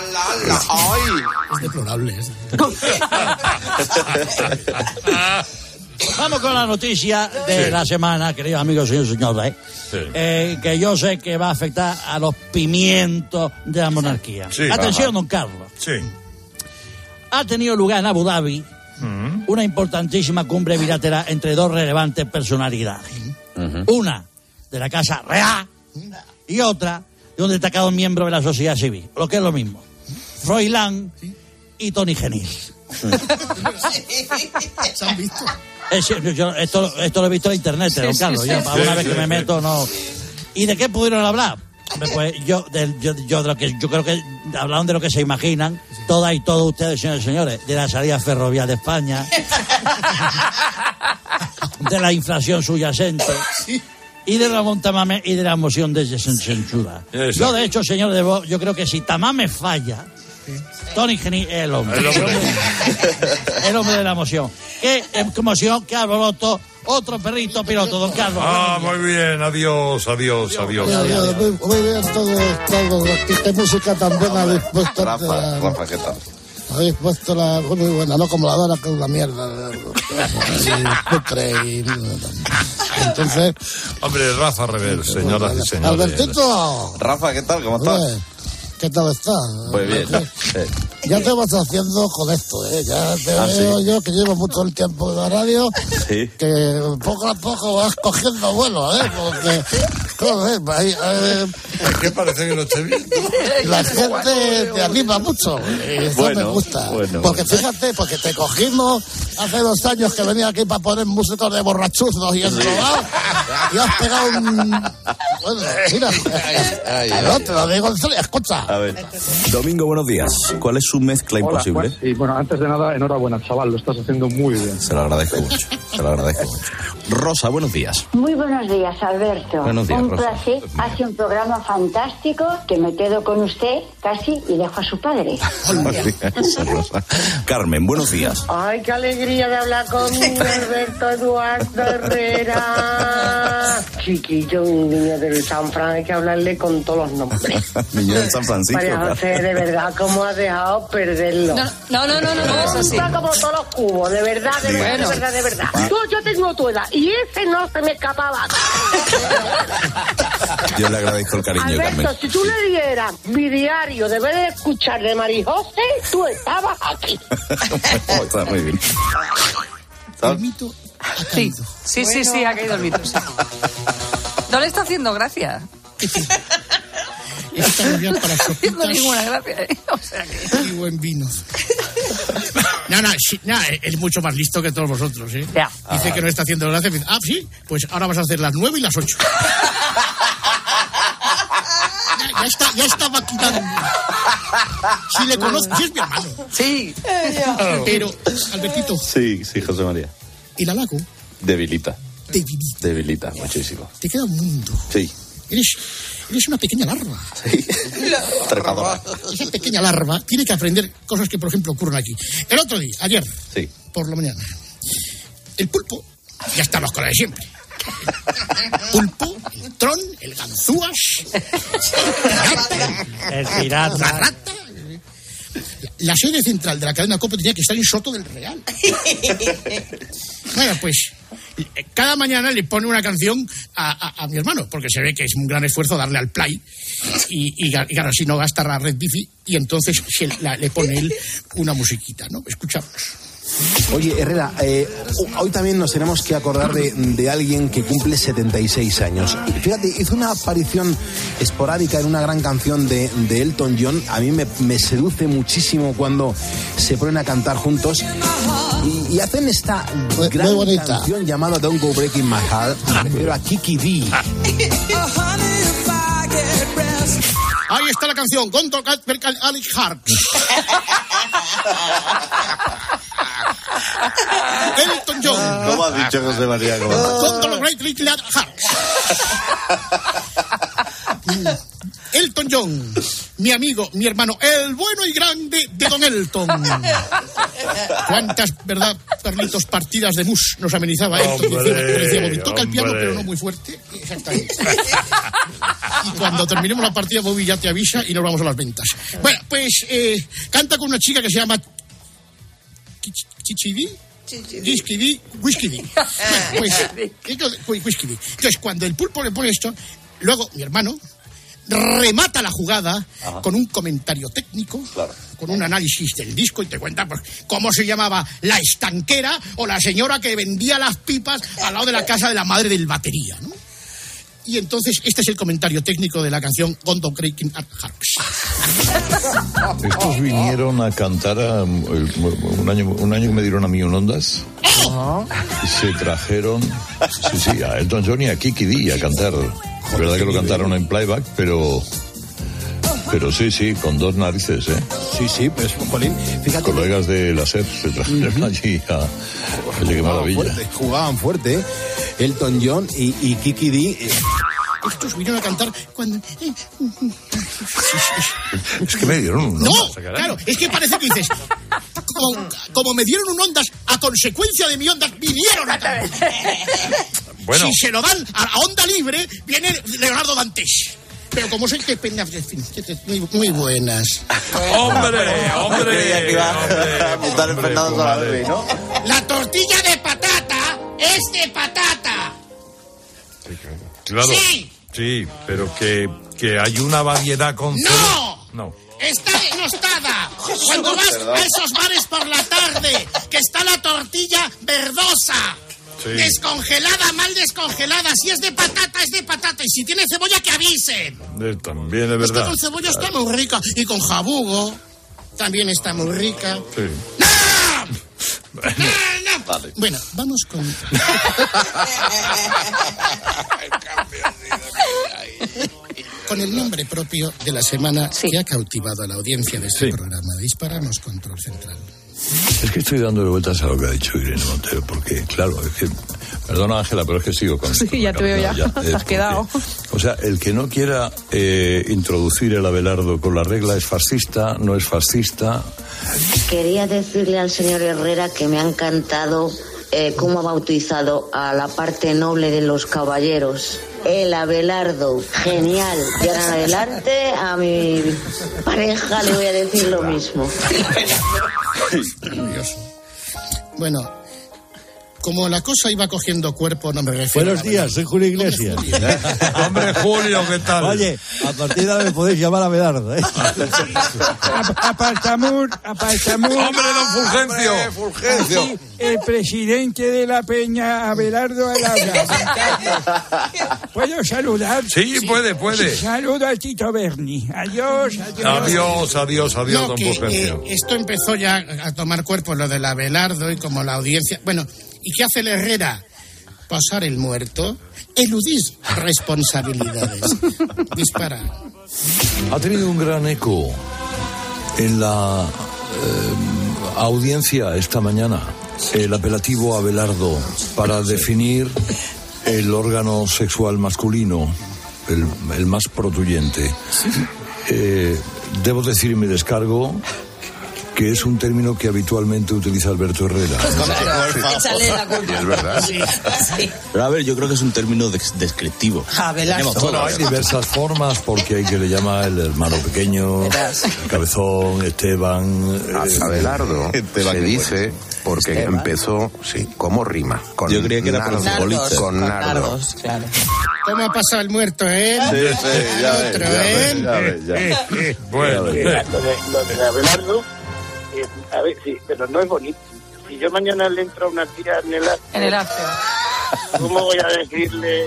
Es deplorable. es- [laughs] Vamos con la noticia de Sí. la semana, queridos amigos y señores, Sí. eh, que yo sé que va a afectar a los pimientos de la monarquía. Sí. Atención, Ajá. don Carlos. Sí. Ha tenido lugar en Abu Dhabi Mm. una importantísima cumbre bilateral entre dos relevantes personalidades. Una de la Casa Real y otra de un destacado miembro de la sociedad civil, lo que es lo mismo. Froilán y Tony Genil. [laughs] ¿Se han visto? Es decir, yo- esto, esto lo he visto en internet, Sí, don Carlos. sí, sí. Sí, vez que me meto, no. ¿Y de qué pudieron hablar? Pues yo, del- yo, yo de lo que yo creo que hablaron de lo que se imaginan, todas y todos ustedes, señores y señores, de la salida ferroviaria de España, [laughs] de la inflación subyacente y de la montamame y de la moción de censura. Yo, de hecho, señor de Bo, yo creo que si Tamame falla, Tony Geni es el hombre. El hombre. [laughs] El hombre de la moción. Qué emoción, qué alboroto. Otro perrito piloto, don Carlos. Ah, muy bien. Adiós, adiós, adiós. Muy, muy bien, todo, todo. ¿Qué, música tan buena habéis puesto? Rafa, Rafa, ¿qué tal? Habéis puesto la muy buena, no como la Dora, que es una mierda. Y putre y- Entonces, Hombre, Rafa Rebel, señoras y señores. Albertito, Rafa, ¿qué tal? ¿Cómo estás? ¿Qué tal estás? Muy bien. Ya te vas haciendo con esto, ¿eh? Ya te Ah, veo ¿sí? yo que llevo mucho el tiempo en la radio, Sí. que poco a poco vas cogiendo vuelo, ¿eh? Porque, joder, ahí, eh, ¿Qué parece que lo esté viendo? [laughs] la gente te anima mucho. Y eso Bueno, me gusta. bueno. porque fíjate, porque te cogimos hace dos años que venía aquí para poner músicos de borrachuzos y enrobados. y has pegado un. Bueno, mira. no, te lo digo en serio, escucha. A ver. Domingo, buenos días. ¿Cuál es su mezcla Hola, imposible? Juan. Y bueno, antes de nada, enhorabuena, chaval, lo estás haciendo muy bien. Se lo agradezco mucho. Se lo agradezco mucho. Rosa, buenos días. Muy buenos días, Alberto. Buenos días, un Rosa. Hace un programa fantástico que me quedo con usted casi y dejo a su padre. [laughs] Rosa. Carmen, buenos días. Ay, qué alegría de hablar con [laughs] Alberto Eduardo Herrera. Chiquillo, un niño del San Fran, hay que hablarle con todos los nombres. [laughs] Niño de San Francisco. María. José, de verdad, ¿cómo has dejado perderlo? No, no, no, no, no, no, eso sí. Está como todos los cubos, de verdad, de verdad, de verdad, de verdad. Tú, yo tengo tu edad y ese no se me escapaba. [laughs] Yo le agradezco el cariño, Carmen. Alberto, si tú le dieras mi diario de de escuchar de Marijose, tú estabas aquí. Oh, [laughs] está muy bien. El mito Sí, sí, sí, sí, ha caído el mito. sí. [laughs] No le está haciendo gracia. está muy bien para No está haciendo sopitas ninguna gracia. ¿eh? O sea que... y buen vino. No, no, sí, no, es mucho más listo que todos vosotros, ¿eh? Ya. Dice que no está haciendo gracia. Ah, sí, pues ahora vas a hacer las nueve y las ocho. Ya, está, ya está maquinando. Si le conozco, si es mi hermano. Sí. Pero, Albertito, Sí, sí, José María. el halago Debilita. debilita. Debilita muchísimo. Te queda un mundo. Sí. Eres, eres una pequeña larva. Trepadora. Esa pequeña larva tiene que aprender cosas que, por ejemplo, ocurren aquí. El otro día, ayer, Sí. por la mañana, el pulpo, ya estamos con la de siempre. [laughs] Pulpo, el tron, el ganzúas, [laughs] El la pirata. rata. La sede central de la cadena Copo tenía que estar en Soto del Real. Bueno, pues cada mañana le pone una canción a, a- a mi hermano, porque se ve que es un gran esfuerzo darle al play y, y, ga- y claro, si no gasta la red bici y entonces se la- le pone él una musiquita, ¿no? Escuchamos. Oye, Herrera, eh, hoy también nos tenemos que acordar de, de alguien que cumple 76 años. Fíjate, hizo una aparición esporádica en una gran canción de, de Elton John. A mí me, me seduce muchísimo cuando se ponen a cantar juntos. Y, y hacen esta gran bonita. canción llamada Don't Go Breaking My Heart. Pero a Kiki D. Ahí está la canción, Gonto Alex Harks. [laughs] Elton John. ¿Cómo ha dicho José María? Gonto Great Little. [laughs] Elton John, mi amigo, mi hermano, el bueno y grande de Don Elton. ¿Cuántas, verdad, perlitos partidas de mus nos amenizaba Elton? Hombre, toca el piano, pero no muy fuerte. Exactamente. Y cuando terminemos la partida, Bobby ya te avisa y nos vamos a las ventas. Bueno, pues eh, canta con una chica que se llama Chich- Chichidi. Whisky [laughs] pues, entonces, Whisky Dee. Entonces, cuando el pulpo le pone esto, luego mi hermano remata la jugada con un comentario técnico, con un análisis del disco y te cuenta pues, cómo se llamaba la estanquera o la señora que vendía las pipas al lado de la casa de la madre del batería, ¿no? Y entonces, este es el comentario técnico de la canción Gondo Breaking at Hearts. Estos vinieron a cantar a- el- un, año, un año que me dieron a mí un Ondas. Y se trajeron, sí, sí, a Elton John y a Kiki Dee a cantar. Es verdad que lo cantaron en playback, pero. Pero sí, sí, con dos narices, ¿eh? Sí, sí, pues, Jolín, fíjate. Colegas de la SER se trajeron allí a. Oye, qué maravilla. Fuerte, jugaban fuerte. ¿eh? Elton John y, y Kiki Dee. Estos vinieron a cantar cuando... Es que me dieron un No, Ondas, claro, es que parece que dices, como, como me dieron un ondas, a consecuencia de mi ondas, vinieron a cantar. Bueno. Si se lo dan a onda libre, viene Leonardo Dantes. Pero como soy que muy, muy buenas. ¡Hombre, hombre! La tortilla de patata es de patata. Claro. Sí. Sí, pero que, que hay una variedad con... ¡No! No. Está denostada. [laughs] Cuando vas a esos bares por la tarde, que está la tortilla verdosa. Sí. Descongelada, mal descongelada. Si es de patata, es de patata. Y si tiene cebolla, que avisen. Eh, También es Esta verdad. con cebolla está muy rica. Y con jabugo también está muy rica. Sí. Bueno, vamos con... [laughs] [laughs] con el nombre propio de la semana que ha cautivado a la audiencia de este programa. Disparamos control central. Es que estoy dándole vueltas a lo que ha dicho Irene Montero, porque, claro, es que. Perdona, Ángela, pero es que sigo con esto. Sí, ya te veo ya. Ya, Te [laughs] has quedado. O sea, el que no quiera eh, introducir el Abelardo con la regla es fascista, no es fascista. Quería decirle al señor Herrera que me ha encantado eh, cómo ha bautizado a la parte noble de los caballeros. El Abelardo, genial. Y ahora en adelante a mi pareja le voy a decir lo mismo. Maravilloso. Bueno, como la cosa iba cogiendo cuerpo, no me refiero Buenos días, soy Julio Iglesias. [laughs] Hombre, Julio, ¿qué tal? Oye, a partir de ahora me podéis llamar a Belardo, ¿eh? Apartamur, apartamur. ¡Hombre, don Fulgencio! Fulgencio! Aquí, el presidente de la Peña, Abelardo Alabra. ¿Puedo saludar? Sí, puede, puede. Saludo a Tito Berni. Adiós, adiós. Adiós, adiós, adiós, No, don que, Fulgencio. eh, esto empezó ya a tomar cuerpo lo del Abelardo y como la audiencia. Bueno, ¿y qué hace el Herrera? Pasar el muerto, eludir responsabilidades. Dispara. Ha tenido un gran eco en la eh, audiencia esta mañana el apelativo Abelardo para definir el órgano sexual masculino, el, el más protuyente. Eh, debo decir y me descargo que es un término que habitualmente utiliza Alberto Herrera. Échale la culpa. Y es verdad. Sí, sí. Pero a ver, yo creo que es un término des- descriptivo. Tenemos. Bueno, hay diversas formas porque hay que le llama el hermano pequeño, el cabezón, Esteban. eh, Abelardo se dice porque empezó, sí, como rima. Con Yo creía que era por los nardo, futbolistas. Con nardo. Nardos, claro. ¿Cómo ha pasado el muerto, eh? Sí, sí, ya ves, ¿eh? ves, ya ves, ya. Bueno, Lo de, lo de Abelardo, eh, a ver, sí, pero no es bonito. Si yo mañana le entro a una tía en el acto, En el after. ¿cómo voy a decirle?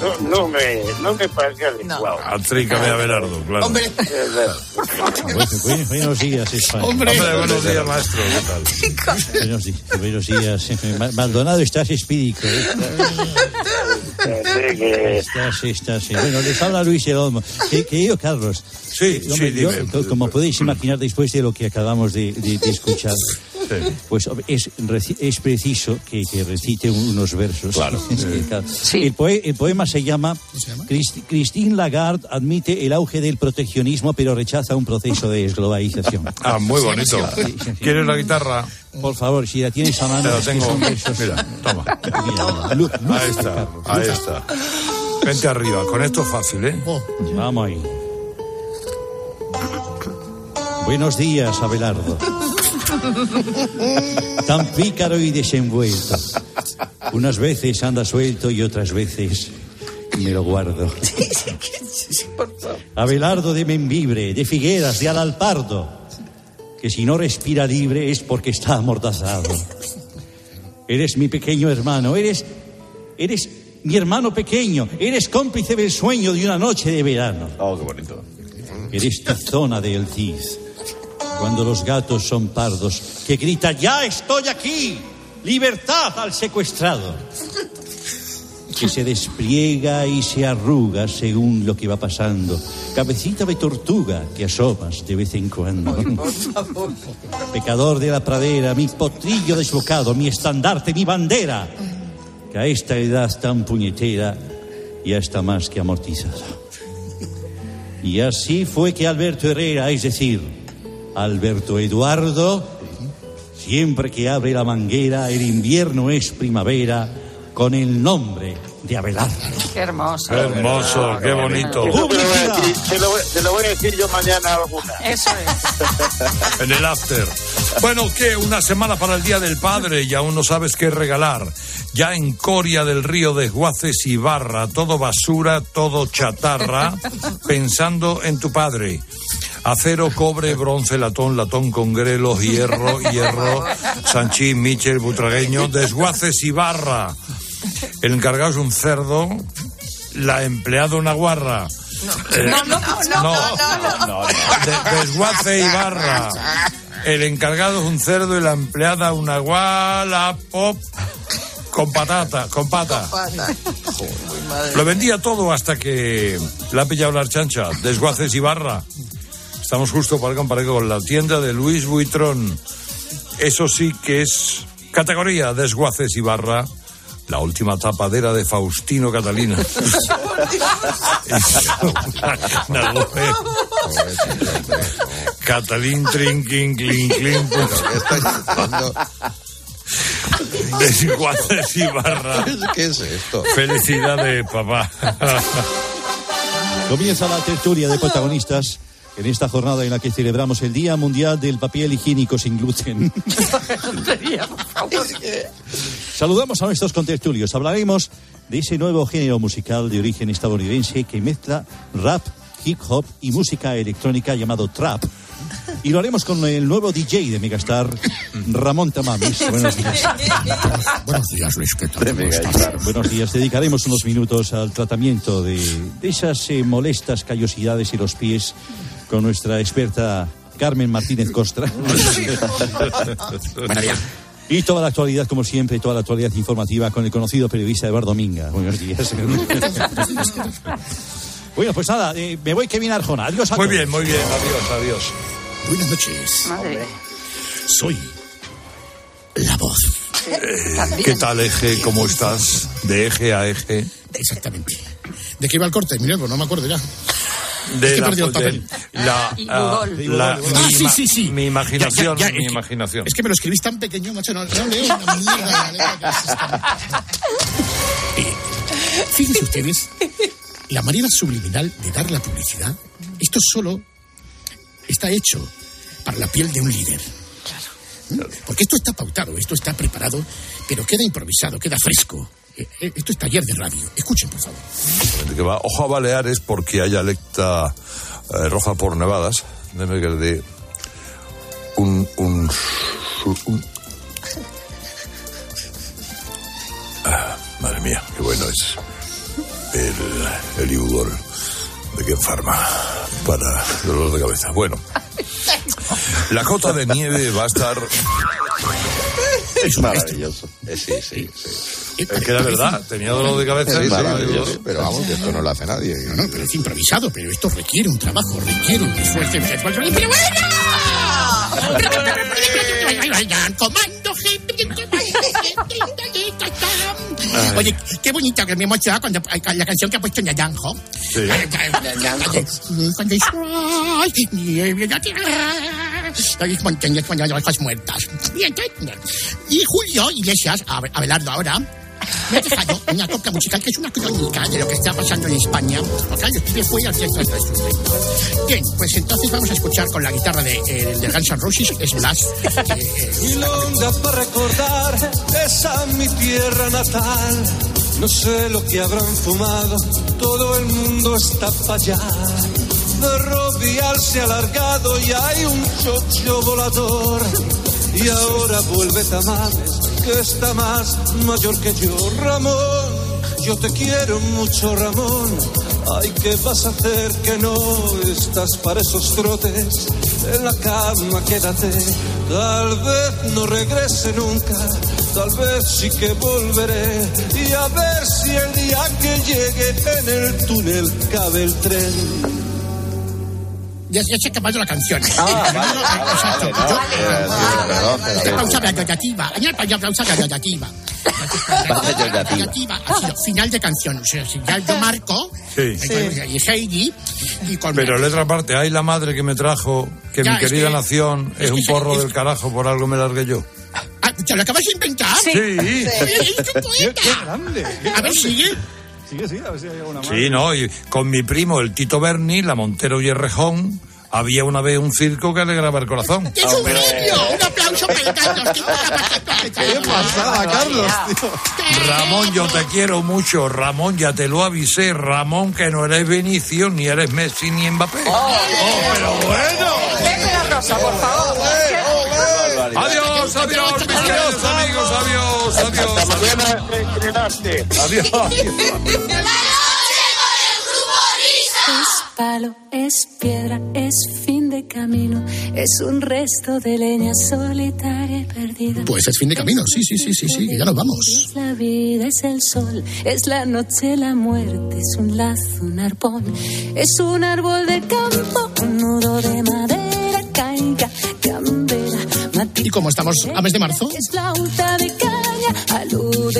No, no me, no me parece adecuado. Atrícame Abelardo, claro. Hombre, Bueno, bueno, buenos días, España. Hombre, Hombre, buenos días, maestro. ¿Qué tal? Buenos días, buenos días. Ma- Maldonado, estás espíritu. ¿eh? [laughs] Pensé que- Estás, estás. Bueno, les habla Luis El Olmo. Que- Querido Carlos. Sí, hombre, sí, yo, como podéis imaginar, después de lo que acabamos de, de- de escuchar, Pues es, reci- es preciso que, que recite unos versos. Claro. El, poe- el poema se llama, Christ- Christine Lagarde admite el auge del proteccionismo pero rechaza un proceso de desglobalización. Ah, muy bonito. ¿Quieres la guitarra? Por favor, si la tienes a mano. Te la tengo. Mira, toma. Luz, luz, Ahí está, ahí luz. está. Vente arriba, con esto es fácil, ¿eh? Vamos ahí. Buenos días, Abelardo. [laughs] Tan pícaro y desenvuelto. Unas veces anda suelto y otras veces me lo guardo. [laughs] Abelardo de Membibre, de Figueras, de Alalpardo, que si no respira libre es porque está amordazado. Eres mi pequeño hermano, eres, eres mi hermano pequeño, eres cómplice del sueño de una noche de verano. Oh, qué bonito. Eres tizona de Eltiz, cuando los gatos son pardos, que grita, ya estoy aquí, libertad al secuestrado. Que se despliega y se arruga según lo que va pasando. Cabecita de tortuga que asomas de vez en cuando. Pecador de la pradera, mi potrillo desbocado, mi estandarte, mi bandera. Que a esta edad tan puñetera ya está más que amortizado. Y así fue que Alberto Herrera, es decir, Alberto Eduardo, siempre que abre la manguera, el invierno es primavera, con el nombre de Abelardo. Qué hermoso. Qué hermoso, qué bonito. Te lo, voy a decir, te lo voy- te lo voy a decir yo mañana alguna. Eso es. [laughs] En el after. Bueno, ¿qué? Una semana para el Día del Padre y aún no sabes qué regalar. Ya en Coria del Río desguaces y barra, todo basura, todo chatarra, [laughs] pensando en tu padre. Acero, cobre, bronce, latón, latón con grelos, hierro, [laughs] hierro, sanchín, michel, butragueño, desguaces y barra. El encargado es un cerdo, la empleada una guarra. Eh, No, no, no, no, no, de- desguace y barra. El encargado es un cerdo y la empleada una guala pop con patata, con pata. Lo vendía todo hasta que la ha pillado la chancha. Desguaces y barra. Estamos justo para comparar con la tienda de Luis Buitrón. Eso sí que es categoría desguaces y barra. La última tapadera de Faustino Catalina. Catalín, trinquín, clink, clink. Desguaces y barra. ¿Qué es esto? Felicidades, papá. Comienza la tertulia de protagonistas en esta jornada en la que celebramos el Día Mundial del Papel Higiénico sin gluten. [laughs] Saludamos a nuestros contertulios. Hablaremos de ese nuevo género musical de origen estadounidense que mezcla rap, hip hop y música electrónica llamado trap. Y lo haremos con el nuevo DJ de Megastar, Ramón Tamames. Buenos días. Buenos días, Luis. ¿Qué tal? ¿Cómo estás? Buenos días. Dedicaremos unos minutos al tratamiento de, de esas eh, molestas callosidades y los pies con nuestra experta Carmen Martínez Costra. [laughs] Y toda la actualidad, como siempre, toda la actualidad informativa con el conocido periodista Eduardo Minga. Buenos días. [laughs] bueno, pues nada, eh, me voy Kevin Arjona. Adiós a Muy todos. bien, muy bien. Adiós, adiós. Buenas noches. Madre. Soy la voz. Eh, ¿Qué tal, Eje? ¿Cómo estás? De eje a eje. Exactamente. ¿De qué iba el corte, Minervo? No me acuerdo ya. De Es que he la, perdido el de papel. la, ah, Google. la- Ah, mi, sí, sí, sí. mi imaginación, Ya, ya, ya, mi es que- imaginación. Es que me lo escribís tan pequeño, macho. No, no leo una mierda la letra que es esta. Eh, Fíjense ustedes, la manera subliminal de dar la publicidad, esto solo está hecho para la piel de un líder. Porque esto está pautado, esto está preparado, pero queda improvisado, queda fresco. Eh, Esto es taller de radio. Escuchen, por favor. que ojo a Baleares porque hay alecta eh, roja por nevadas. Déjame que dé un, un, un- Ah, madre mía, qué bueno es el, el de Ken Pharma para dolor de cabeza. Bueno, la cota de nieve va a estar... Es maravilloso. Eh, Sí, sí, sí. Es que era verdad, tenía dolor de cabeza. Y- maravilloso, pero vamos, que esto no lo hace nadie. No, no, pero es improvisado, pero esto requiere un trabajo, requiere un esfuerzo. ¡Pero bueno! Ay, vayan, Oye, qué bonita que me emocionado cuando la canción que ha puesto Ñañanjo. Sí. Cuando dice, "Ay, Hay montañas cuando hay hojas muertas. Y entonces, Y Julio Iglesias, Abe- Abelardo ahora, me ha dejado una copla musical que es una crónica de lo que está pasando en España. Porque yo estuve fuera de Bien, pues entonces vamos a escuchar con la guitarra de, eh, de Guns N' Roses, es Blas. Eh, Milonga para recordar esa mi tierra natal. No sé lo que habrán fumado, todo el mundo está para allá. Ferrovial se ha alargado y hay un chocho volador. Y ahora vuelve Tamales, que está más mayor que yo. Ramón, yo te quiero mucho, Ramón. Ay, ¿qué vas a hacer que no estás para esos trotes? En la cama quédate. Tal vez no regrese nunca, tal vez sí que volveré. Y a ver si el día que llegue en el túnel cabe el tren. Ya, ya se ha acabado la canción. Ah, vale, [laughs] Exacto. vale, Yo- vale, vale. Esta pausa graduativa. Añade para pausa graduativa. Graduativa. Ha sido final de canción. O sea, si ya yo marco, Sí. entonces, y Heidi, y con Pero letra aparte, hay la madre que me trajo, que Ya, mi es querida que- nación es, es un porro es- del carajo, por algo me largué yo. Ah, ¿Te lo acabas de inventar? Sí. Oye, eres un poeta. Qué grande, qué A ver, sigue. Sigue, sigue, a ver si hay alguna más. Sí, no, y con mi primo, el Tito Berni, la Montero y el Rejón, había una vez un circo que alegraba el corazón. ¡Es un genio! Un aplauso para el Carlos. ¿Qué pasada, Carlos, Ramón, yo te quiero mucho. Ramón, ya te lo avisé. Ramón, que no eres Benicio, ni eres Messi, ni Mbappé. Oh, pero bueno. La Rosa, por favor. Adiós, adiós, mis queridos amigos. Adiós, adiós. Hasta mañana, eh, estrenaste. Adiós. Es palo, es piedra, es fin de camino, es un resto de leña solitaria y perdida. Pues es fin de camino, sí, sí, sí, sí, sí, que ya nos vamos. Es la vida, es el sol, es la noche, la muerte, es un lazo, un arpón, es un árbol de campo, un nudo de madera, caiga, Y como estamos a mes de marzo,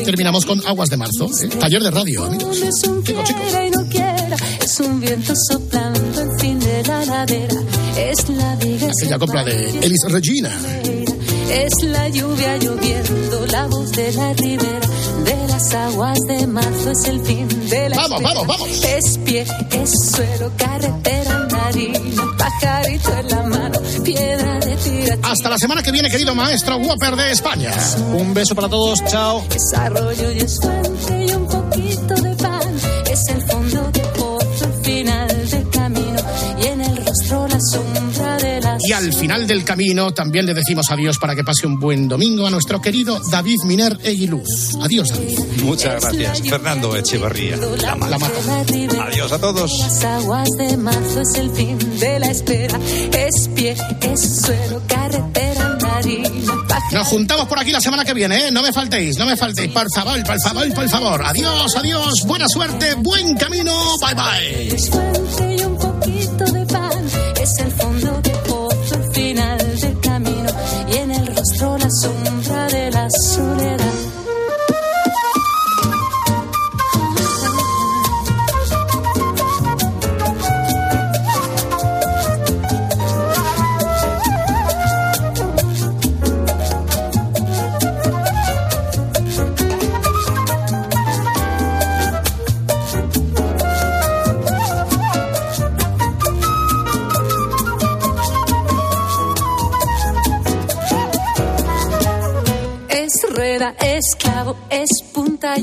terminamos con Aguas de Marzo. ¿eh? Taller de radio, amigos. Es un quiera y no quiera, es un viento soplando el fin de la ladera, es la viga, es Aquella copla de Elis Regina. Es la lluvia lloviendo, la voz de la ribera, de las aguas de marzo es el fin de la Vamos, espera. vamos, vamos. Es pie, es suelo, carretera, marina, pajarito en la mano, piedra. Hasta la semana que viene, querido maestro Whopper de España. Un beso para todos, chao. Y al final del camino también le decimos adiós para que pase un buen domingo a nuestro querido David Miner Eguiluz. Adiós, David. Muchas gracias, Fernando Echeverría. La la ribera. Adiós a todos. Las aguas de marzo es el fin de la espera. Es pie, es suelo, carretera, marina, Nos juntamos por aquí la semana que viene, ¿eh? No me faltéis, no me faltéis. Por favor, por favor, por favor. Adiós, adiós. Buena suerte, buen camino. Bye, bye. Es fuente y un poquito de pan. Es el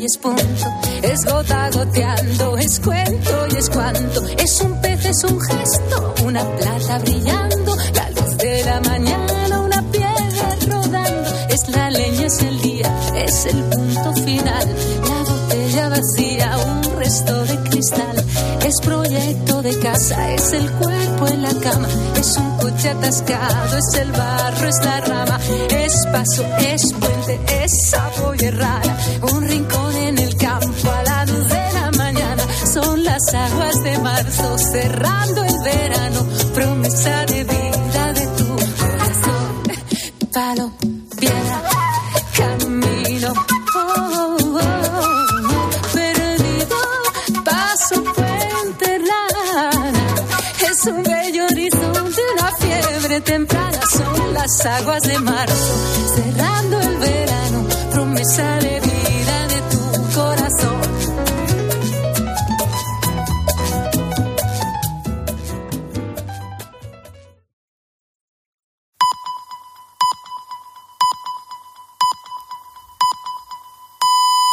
es punto. Es gota goteando, es cuento y es cuanto. Es un pez, es un gesto, una plata brillando. La luz de la mañana, una piedra rodando. Es la leña, es el día, es el punto final. La botella vacía, un resto de cristal. Es proyecto de casa, es el cuerpo en la cama. Es un coche atascado, es el barro, es la rama. Es paso, es puente, es es rara. Un rincón aguas de marzo, cerrando el verano, promesa de vida de tu corazón. Palo, piedra, camino. Oh, oh, oh, perdido, paso, puente, lana. Es un bello horizonte, una fiebre temprana. Son las aguas de marzo, cerrando el verano, promesa de vida.